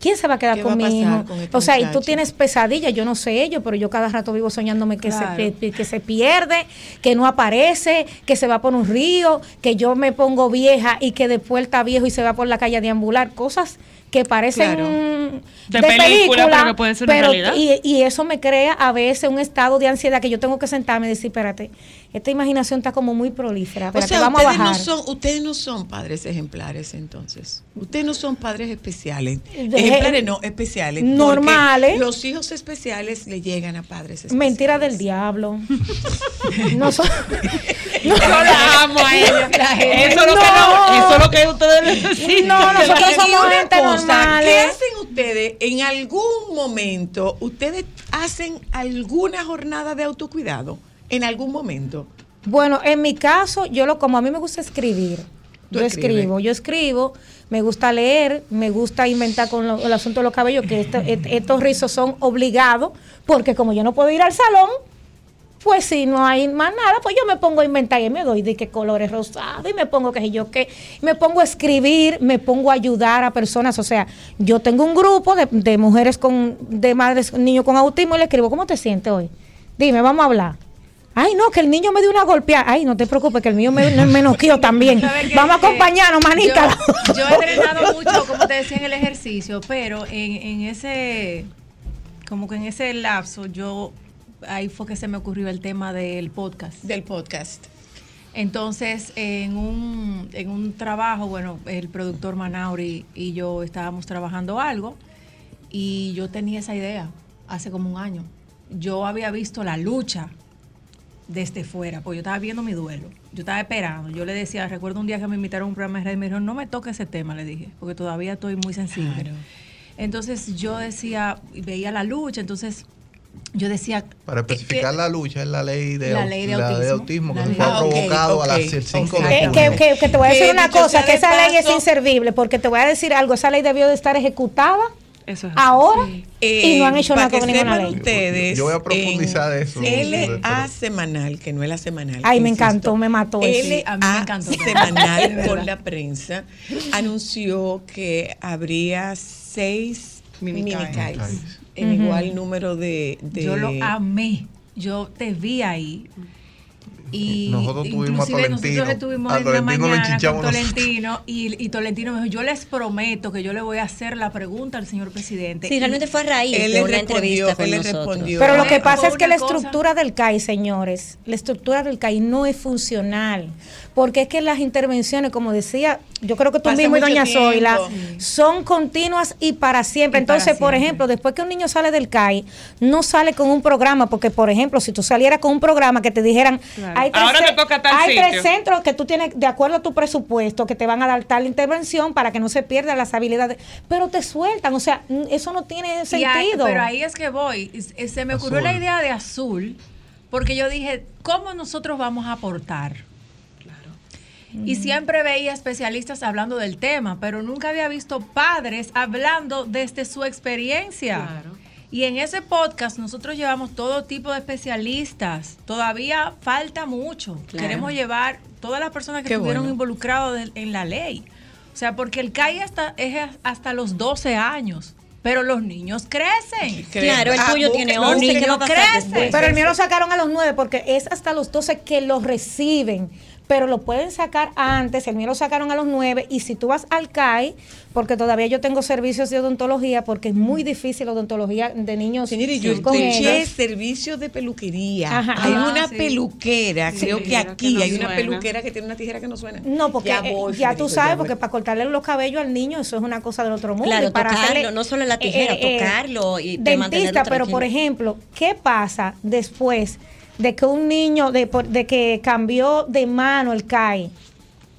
¿Quién se va a quedar ¿Qué va a con mi pasar hijo? con este o sea, y tú tienes pesadillas, yo no sé ello, pero yo cada rato vivo soñándome que, Claro. se, que, que se pierde, que no aparece, que se va por un río, que yo me pongo vieja y que después está viejo y se va por la calle a deambular, cosas que parecen Claro. mm, De película, pero que pueden ser pero- realidad. Y, y eso me crea a veces un estado de ansiedad que yo tengo que sentarme y decir, espérate, esta imaginación está como muy prolífera, O sea, vamos a ustedes bajar. no, son, ustedes no son padres ejemplares entonces. Ustedes no son padres especiales. De- ejemplares no, especiales. Normales. Los hijos especiales le llegan a padres especiales. Mentira del diablo. [laughs] no son- Yo la amo a ella. [laughs] Eso es lo que No. no, eso es lo que ustedes necesitan. No, nosotros somos gente cosa, normales. ¿Qué hacen ustedes en algún momento? ¿Ustedes hacen alguna jornada de autocuidado? En algún momento. Bueno, en mi caso, yo lo como a mí me gusta escribir. Yo escribo, yo escribo, me gusta leer, me gusta inventar con lo- el asunto de los cabellos, que esto- et- estos rizos son obligados, porque como yo no puedo ir al salón, pues si no hay más nada, pues yo me pongo a inventar y me doy de qué colores rosados y me pongo qué sé yo qué, me pongo a escribir, me pongo a ayudar a personas, o sea, yo tengo un grupo de, de mujeres con, de madres, niños con autismo y le escribo, ¿cómo te sientes hoy? Dime, vamos a hablar. Ay, no, que el niño me dio una golpeada. Ay, no te preocupes, que el mío me, me noqueó también. Vamos a acompañarnos, manita. Yo, yo he entrenado mucho, como te decía, en el ejercicio, pero en, en ese, como que en ese lapso, yo, ahí fue que se me ocurrió el tema del podcast. Del podcast. Entonces, en un, en un trabajo, bueno, el productor Manauri y yo estábamos trabajando algo y yo tenía esa idea hace como un año. Yo había visto la lucha desde fuera, porque yo estaba viendo mi duelo. Yo estaba esperando. Yo le decía, recuerdo un día que me invitaron a un programa de radio y me dijeron, no me toque ese tema, le dije, porque todavía estoy muy sensible. Entonces yo decía, veía la lucha, entonces yo decía... Para especificar la lucha es la ley de, La ley de la autismo. autismo La que ley fue Ah, provocado a las el 5 ok. de Eh, junio. que, que- que te voy a decir una cosa, que de esa ley es inservible, porque te voy a decir algo, esa ley debió de estar ejecutada Eso es ahora Eh, y no han hecho nada con ninguna ley. ustedes. Yo voy a profundizar en de eso. LA semanal, que no es la semanal. Ay, me insisto. encantó, me mató eso. LA a mí me encantó. Semanal [laughs] con la prensa anunció que habría seis minicais en igual número de, de- Yo lo amé. Yo te vi ahí. Y Nosotros tuvimos a inclusive Tolentino. nosotros estuvimos A en la Tolentino lo mañana con. Tolentino y, y Tolentino me dijo, yo les prometo que yo le voy a hacer la pregunta al señor presidente. Sí, realmente fue a raíz Él de le una respondió, entrevista con él le nosotros. respondió. Pero lo que pasa es que la cosa- estructura del CAI, señores, la estructura del CAI no es funcional. Porque es que las intervenciones, como decía, yo creo que tú Pasa mismo y doña Zoila, tiempo. son continuas y para siempre. Y para Entonces, por ejemplo, después que un niño sale del CAI, no sale con un programa, porque, por ejemplo, si tú salieras con un programa que te dijeran, Claro. Hay, tres, Ahora te toca tal hay sitio. tres centros que tú tienes, de acuerdo a tu presupuesto, que te van a dar tal intervención para que no se pierdan las habilidades, pero te sueltan, o sea, eso no tiene sentido. pero ahí es que voy. Es- Se me ocurrió Azul. la idea de azul, porque yo dije, ¿cómo nosotros vamos a aportar? Y siempre veía especialistas hablando del tema, pero nunca había visto padres hablando desde su experiencia. Y en ese podcast nosotros llevamos todo tipo de especialistas. Todavía falta mucho. Claro. Queremos llevar todas las personas que Qué estuvieron bueno. involucradas en la ley. O sea, porque el CAI hasta, es hasta los 12 años, pero los niños crecen. Claro, el Ah, tuyo busque- tiene los 11, ¿qué niños va a pasar crecen. después? Pero el mío lo sacaron a los 9 porque es hasta los 12 que lo reciben. Pero lo pueden sacar antes, el mío lo sacaron a los 9 y si tú vas al CAI, porque todavía yo tengo servicios de odontología, porque es muy difícil la odontología de niños. Señores, yo escuché servicios de peluquería. Ajá. hay Ah, una sí. peluquera, Sí, creo que aquí que no hay una peluquera que tiene una tijera que no suena. No, porque Ya eh, ya, tú sabes, ya porque para cortarle los cabellos al niño eso es una cosa del otro mundo. Claro, Y para tocarlo, hacerle, no solo la tijera, tocarlo y de mantenerlo dentista, pero por ejemplo, ¿qué pasa después de que un niño, de, que cambió de mano el CAI?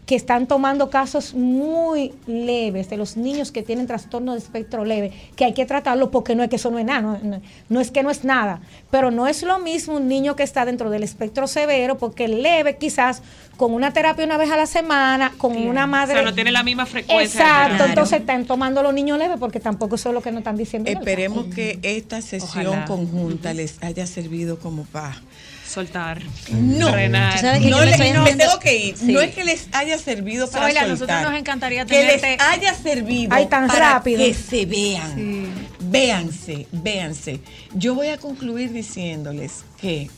que están tomando casos muy leves de los niños que tienen trastorno de espectro leve, que hay que tratarlo porque no es que eso no es nada, no, no- no es que no es nada, pero no es lo mismo un niño que está dentro del espectro severo, porque el leve quizás con una terapia una vez a la semana, con una madre... O sea, no tiene la misma frecuencia. Exacto, entonces están tomando los niños leves porque tampoco eso es lo que nos están diciendo. Esperemos que esta sesión Ojalá. conjunta les haya servido como para Soltar. No, Frenar. Tú sabes que no yo me estoy tengo que ir. Sí. No es que les haya servido para Zoila, soltar. nosotros nos encantaría que les haya servido Ay, tan para rápido. que se vean. Véanse, véanse. Yo voy a concluir diciéndoles que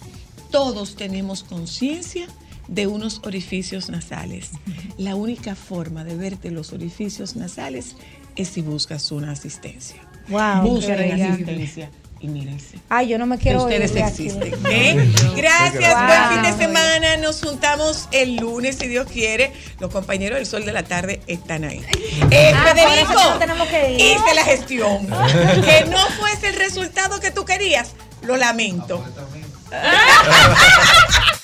todos tenemos conciencia de unos orificios nasales. La única forma de verte los orificios nasales es si buscas una asistencia. Wow, Busquen increíble. asistencia y mírense. Ay, yo no me quiero ustedes ir existen. [laughs] ¿eh? Gracias, Wow. buen fin de semana. Nos juntamos el lunes, si Dios quiere. Los compañeros del Sol de la Tarde están ahí. Eh, Ah, Federico, que hice la gestión. [laughs] que no fuese el resultado que tú querías, lo lamento. [laughs]